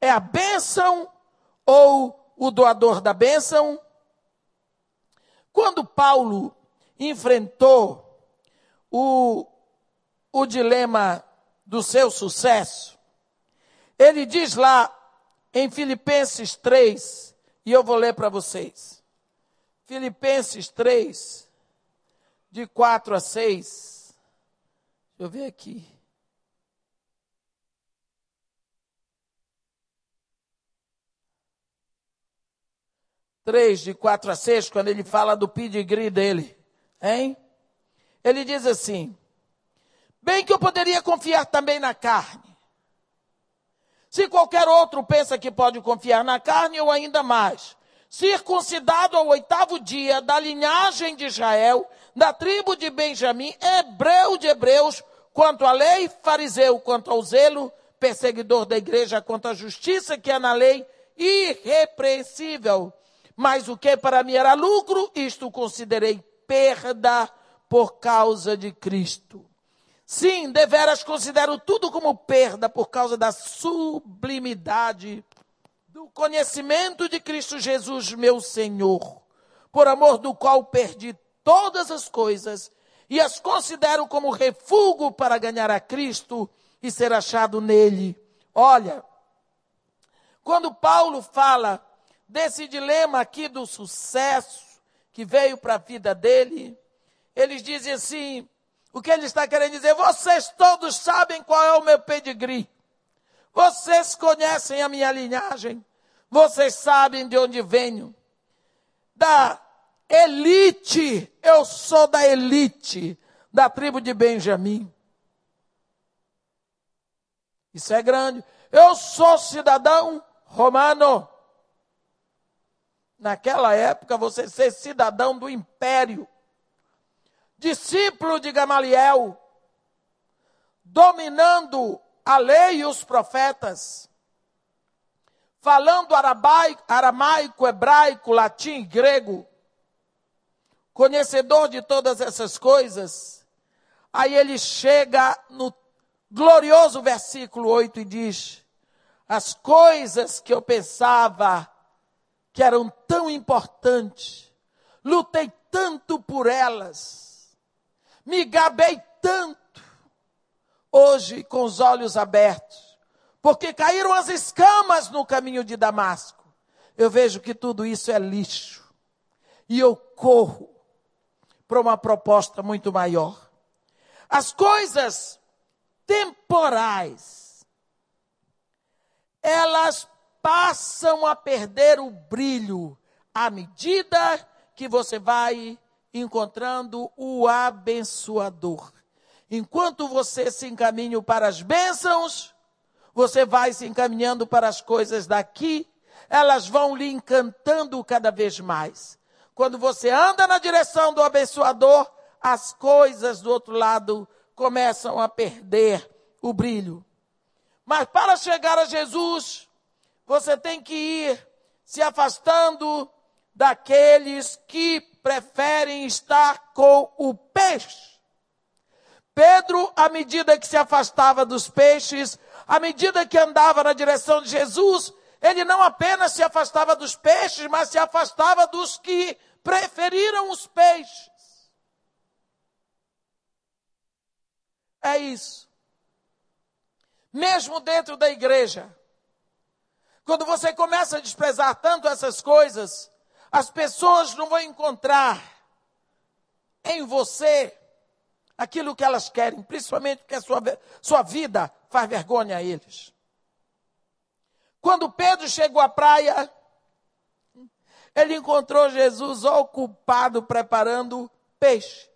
é a bênção ou o doador da bênção? Quando Paulo enfrentou o, o dilema do seu sucesso. Ele diz lá em Filipenses 3, e eu vou ler para vocês. Filipenses 3, de 4 a 6. Deixa eu ver aqui. Três, de quatro a seis, quando ele fala do pedigree dele. Hein? Ele diz assim: Bem que eu poderia confiar também na carne. Se qualquer outro pensa que pode confiar na carne, eu ainda mais. Circuncidado ao oitavo dia, da linhagem de Israel, da tribo de Benjamim, hebreu de hebreus, quanto à lei, fariseu, quanto ao zelo, perseguidor da igreja, quanto à justiça que é na lei, irrepreensível. Mas o que para mim era lucro, isto considerei perda por causa de Cristo. Sim, deveras considero tudo como perda por causa da sublimidade do conhecimento de Cristo Jesus, meu Senhor, por amor do qual perdi todas as coisas e as considero como refúgio para ganhar a Cristo e ser achado nele. Olha, quando Paulo fala desse dilema aqui do sucesso que veio para a vida dele, eles dizem assim: o que ele está querendo dizer? Vocês todos sabem qual é o meu pedigree. Vocês conhecem a minha linhagem. Vocês sabem de onde venho. Da elite. Eu sou da elite da tribo de Benjamim. Isso é grande. Eu sou cidadão romano. Naquela época, você ser cidadão do império, discípulo de Gamaliel, dominando a lei e os profetas, falando arabaico, aramaico, hebraico, latim, grego, conhecedor de todas essas coisas, aí ele chega no glorioso versículo 8 e diz: As coisas que eu pensava que eram tão importantes, lutei tanto por elas, me gabei tanto, hoje com os olhos abertos, porque caíram as escamas no caminho de Damasco. Eu vejo que tudo isso é lixo. E eu corro para uma proposta muito maior. As coisas temporais, elas passam a perder o brilho à medida que você vai encontrando o abençoador. Enquanto você se encaminha para as bênçãos, você vai se encaminhando para as coisas daqui, elas vão lhe encantando cada vez mais. Quando você anda na direção do abençoador, as coisas do outro lado começam a perder o brilho. Mas para chegar a Jesus, você tem que ir se afastando daqueles que preferem estar com o peixe. Pedro, à medida que se afastava dos peixes, à medida que andava na direção de Jesus, ele não apenas se afastava dos peixes, mas se afastava dos que preferiram os peixes. É isso. Mesmo dentro da igreja, quando você começa a desprezar tanto essas coisas, as pessoas não vão encontrar em você aquilo que elas querem, principalmente porque a sua, sua vida faz vergonha a eles. Quando Pedro chegou à praia, ele encontrou Jesus ocupado preparando peixe.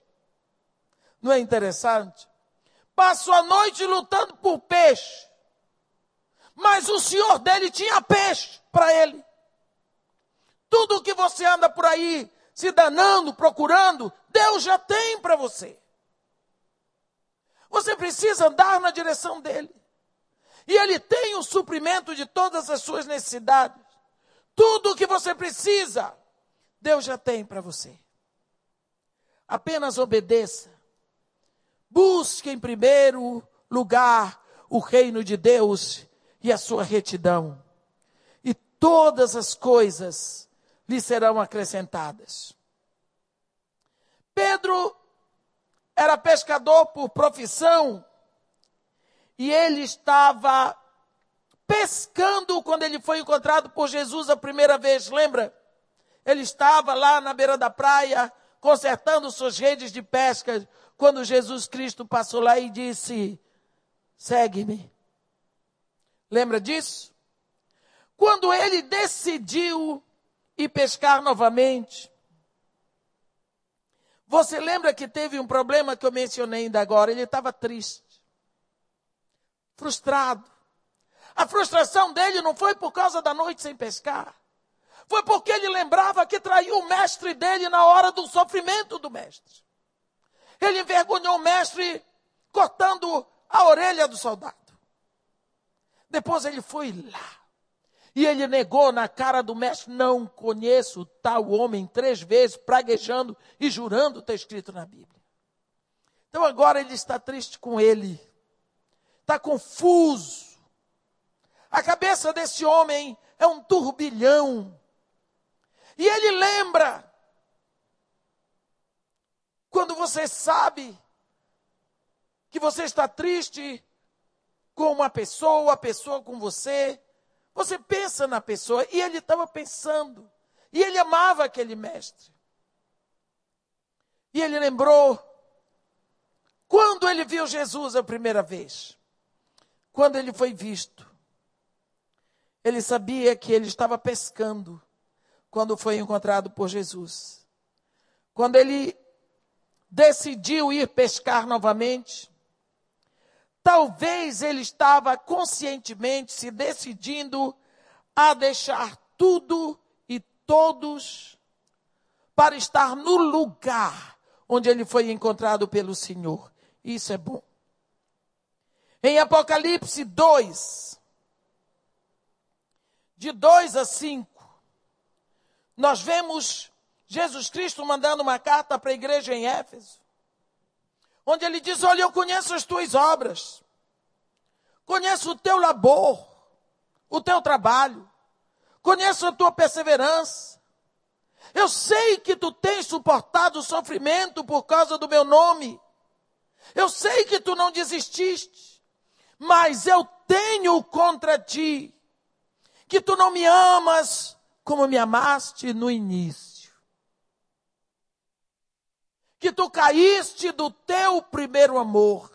Não é interessante? Passou a noite lutando por peixe. Mas o senhor dele tinha peixe para ele. Tudo que você anda por aí se danando, procurando, Deus já tem para você. Você precisa andar na direção dele. E ele tem o suprimento de todas as suas necessidades. Tudo o que você precisa, Deus já tem para você. Apenas obedeça. Busque em primeiro lugar o reino de Deus e a sua retidão. E todas as coisas lhe serão acrescentadas. Pedro era pescador por profissão e ele estava pescando quando ele foi encontrado por Jesus a primeira vez, lembra? Ele estava lá na beira da praia, consertando suas redes de pesca, quando Jesus Cristo passou lá e disse: Segue-me. Lembra disso? Quando ele decidiu ir pescar novamente, você lembra que teve um problema que eu mencionei ainda agora? Ele estava triste, frustrado. A frustração dele não foi por causa da noite sem pescar. Foi porque ele lembrava que traiu o mestre dele na hora do sofrimento do mestre. Ele envergonhou o mestre cortando a orelha do soldado. Depois ele foi lá. E ele negou na cara do mestre: Não conheço tal homem, três vezes, praguejando e jurando, está escrito na Bíblia. Então agora ele está triste com ele, está confuso. A cabeça desse homem é um turbilhão. E ele lembra, quando você sabe que você está triste com uma pessoa, a pessoa com você, você pensa na pessoa, e ele estava pensando, e ele amava aquele mestre. E ele lembrou quando ele viu Jesus a primeira vez, quando ele foi visto, Ele sabia que ele estava pescando quando foi encontrado por Jesus. Quando ele decidiu ir pescar novamente, talvez ele estava conscientemente se decidindo a deixar tudo e todos para estar no lugar onde ele foi encontrado pelo Senhor. Isso é bom. Em Apocalipse 2, de 2 a 5, nós vemos Jesus Cristo mandando uma carta para a igreja em Éfeso, onde ele diz: Olha, eu conheço as tuas obras, conheço o teu labor, o teu trabalho, conheço a tua perseverança. Eu sei que tu tens suportado o sofrimento por causa do meu nome. Eu sei que tu não desististe, mas eu tenho contra ti que tu não me amas como me amaste no início. Que tu caíste do teu primeiro amor.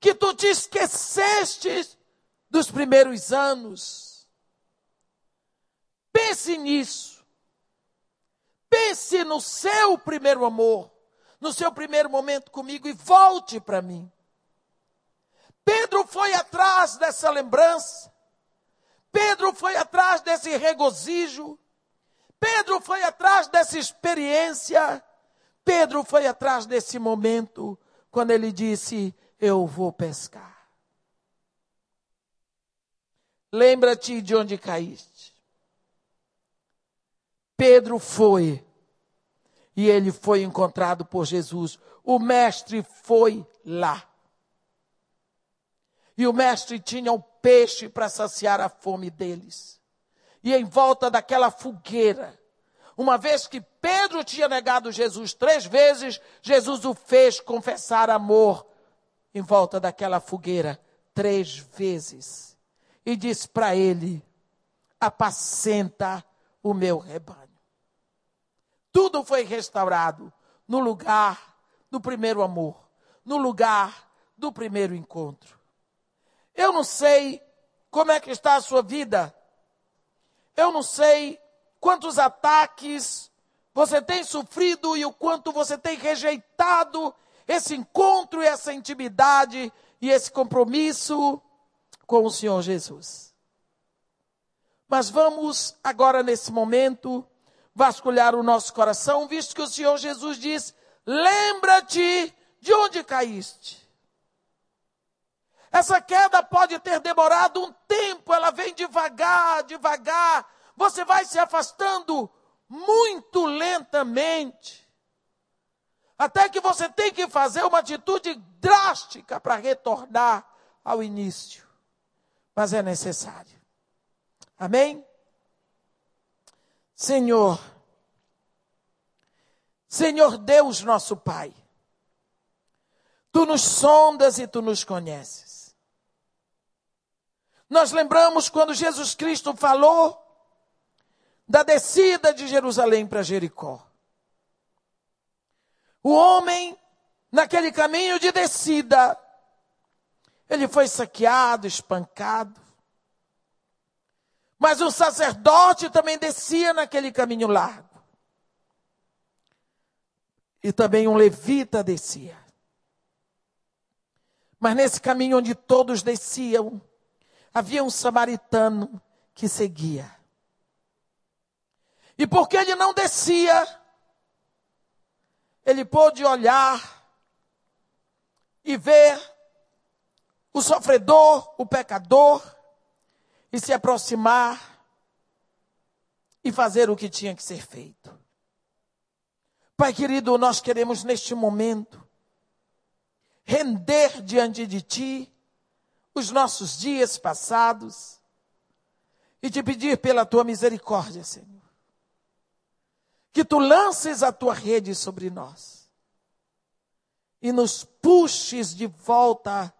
Que tu te esqueceste dos primeiros anos. Pense nisso. Pense no seu primeiro amor, no seu primeiro momento comigo e volte para mim. Pedro foi atrás dessa lembrança. Pedro foi atrás desse regozijo. Pedro foi atrás dessa experiência. Pedro foi atrás desse momento quando ele disse: Eu vou pescar. Lembra-te de onde caíste. Pedro foi e ele foi encontrado por Jesus. O mestre foi lá. E o mestre tinha o peixe para saciar a fome deles. E em volta daquela fogueira, uma vez que Pedro tinha negado Jesus três vezes, Jesus o fez confessar amor em volta daquela fogueira três vezes. E disse para ele: apacenta o meu rebanho. Tudo foi restaurado no lugar do primeiro amor, no lugar do primeiro encontro. Eu não sei como é que está a sua vida. Eu não sei quantos ataques você tem sofrido e o quanto você tem rejeitado esse encontro e essa intimidade e esse compromisso com o Senhor Jesus. Mas vamos agora nesse momento vasculhar o nosso coração, visto que o Senhor Jesus diz: lembra-te de onde caíste. Essa queda pode ter demorado um tempo, ela vem devagar, devagar. Você vai se afastando muito lentamente. Até que você tem que fazer uma atitude drástica para retornar ao início. Mas é necessário. Amém? Senhor, Senhor Deus nosso Pai, Tu nos sondas e Tu nos conheces. Nós lembramos quando Jesus Cristo falou da descida de Jerusalém para Jericó. O homem, naquele caminho de descida, ele foi saqueado, espancado. Mas o sacerdote também descia naquele caminho largo. E também um levita descia. Mas nesse caminho onde todos desciam, havia um samaritano que seguia. E porque ele não descia, ele pôde olhar e ver o sofredor, o pecador, e se aproximar e fazer o que tinha que ser feito. Pai querido, nós queremos neste momento render diante de Ti os nossos dias passados e te pedir pela tua misericórdia, Senhor. Que tu lances a tua rede sobre nós e nos puxes de volta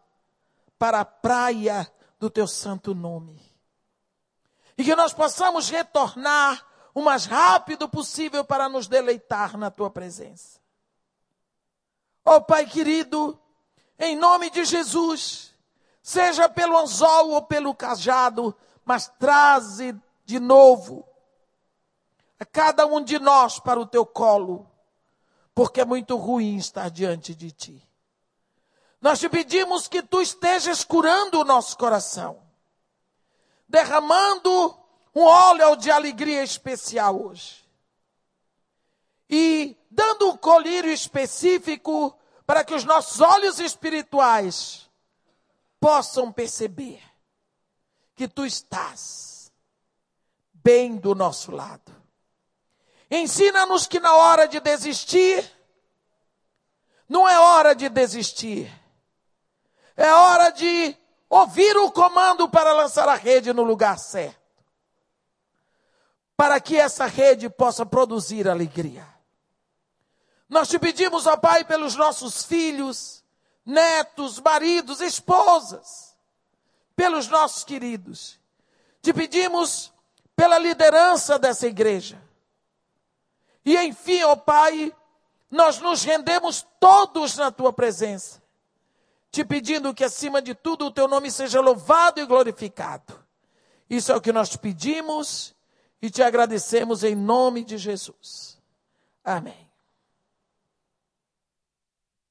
para a praia do teu santo nome. E que nós possamos retornar o mais rápido possível para nos deleitar na tua presença. Ó oh, Pai querido, em nome de Jesus, seja pelo anzol ou pelo cajado, mas traze de novo a cada um de nós para o teu colo, porque é muito ruim estar diante de ti. Nós te pedimos que tu estejas curando o nosso coração, derramando um óleo de alegria especial hoje. E dando um colírio específico para que os nossos olhos espirituais possam perceber que tu estás bem do nosso lado. Ensina-nos que na hora de desistir, não é hora de desistir, é hora de ouvir o comando para lançar a rede no lugar certo, para que essa rede possa produzir alegria. Nós te pedimos, ó Pai, pelos nossos filhos, netos, maridos, esposas, pelos nossos queridos. Te pedimos pela liderança dessa igreja. E enfim, ó Pai, nós nos rendemos todos na tua presença, te pedindo que acima de tudo o teu nome seja louvado e glorificado. Isso é o que nós te pedimos e te agradecemos em nome de Jesus. Amém.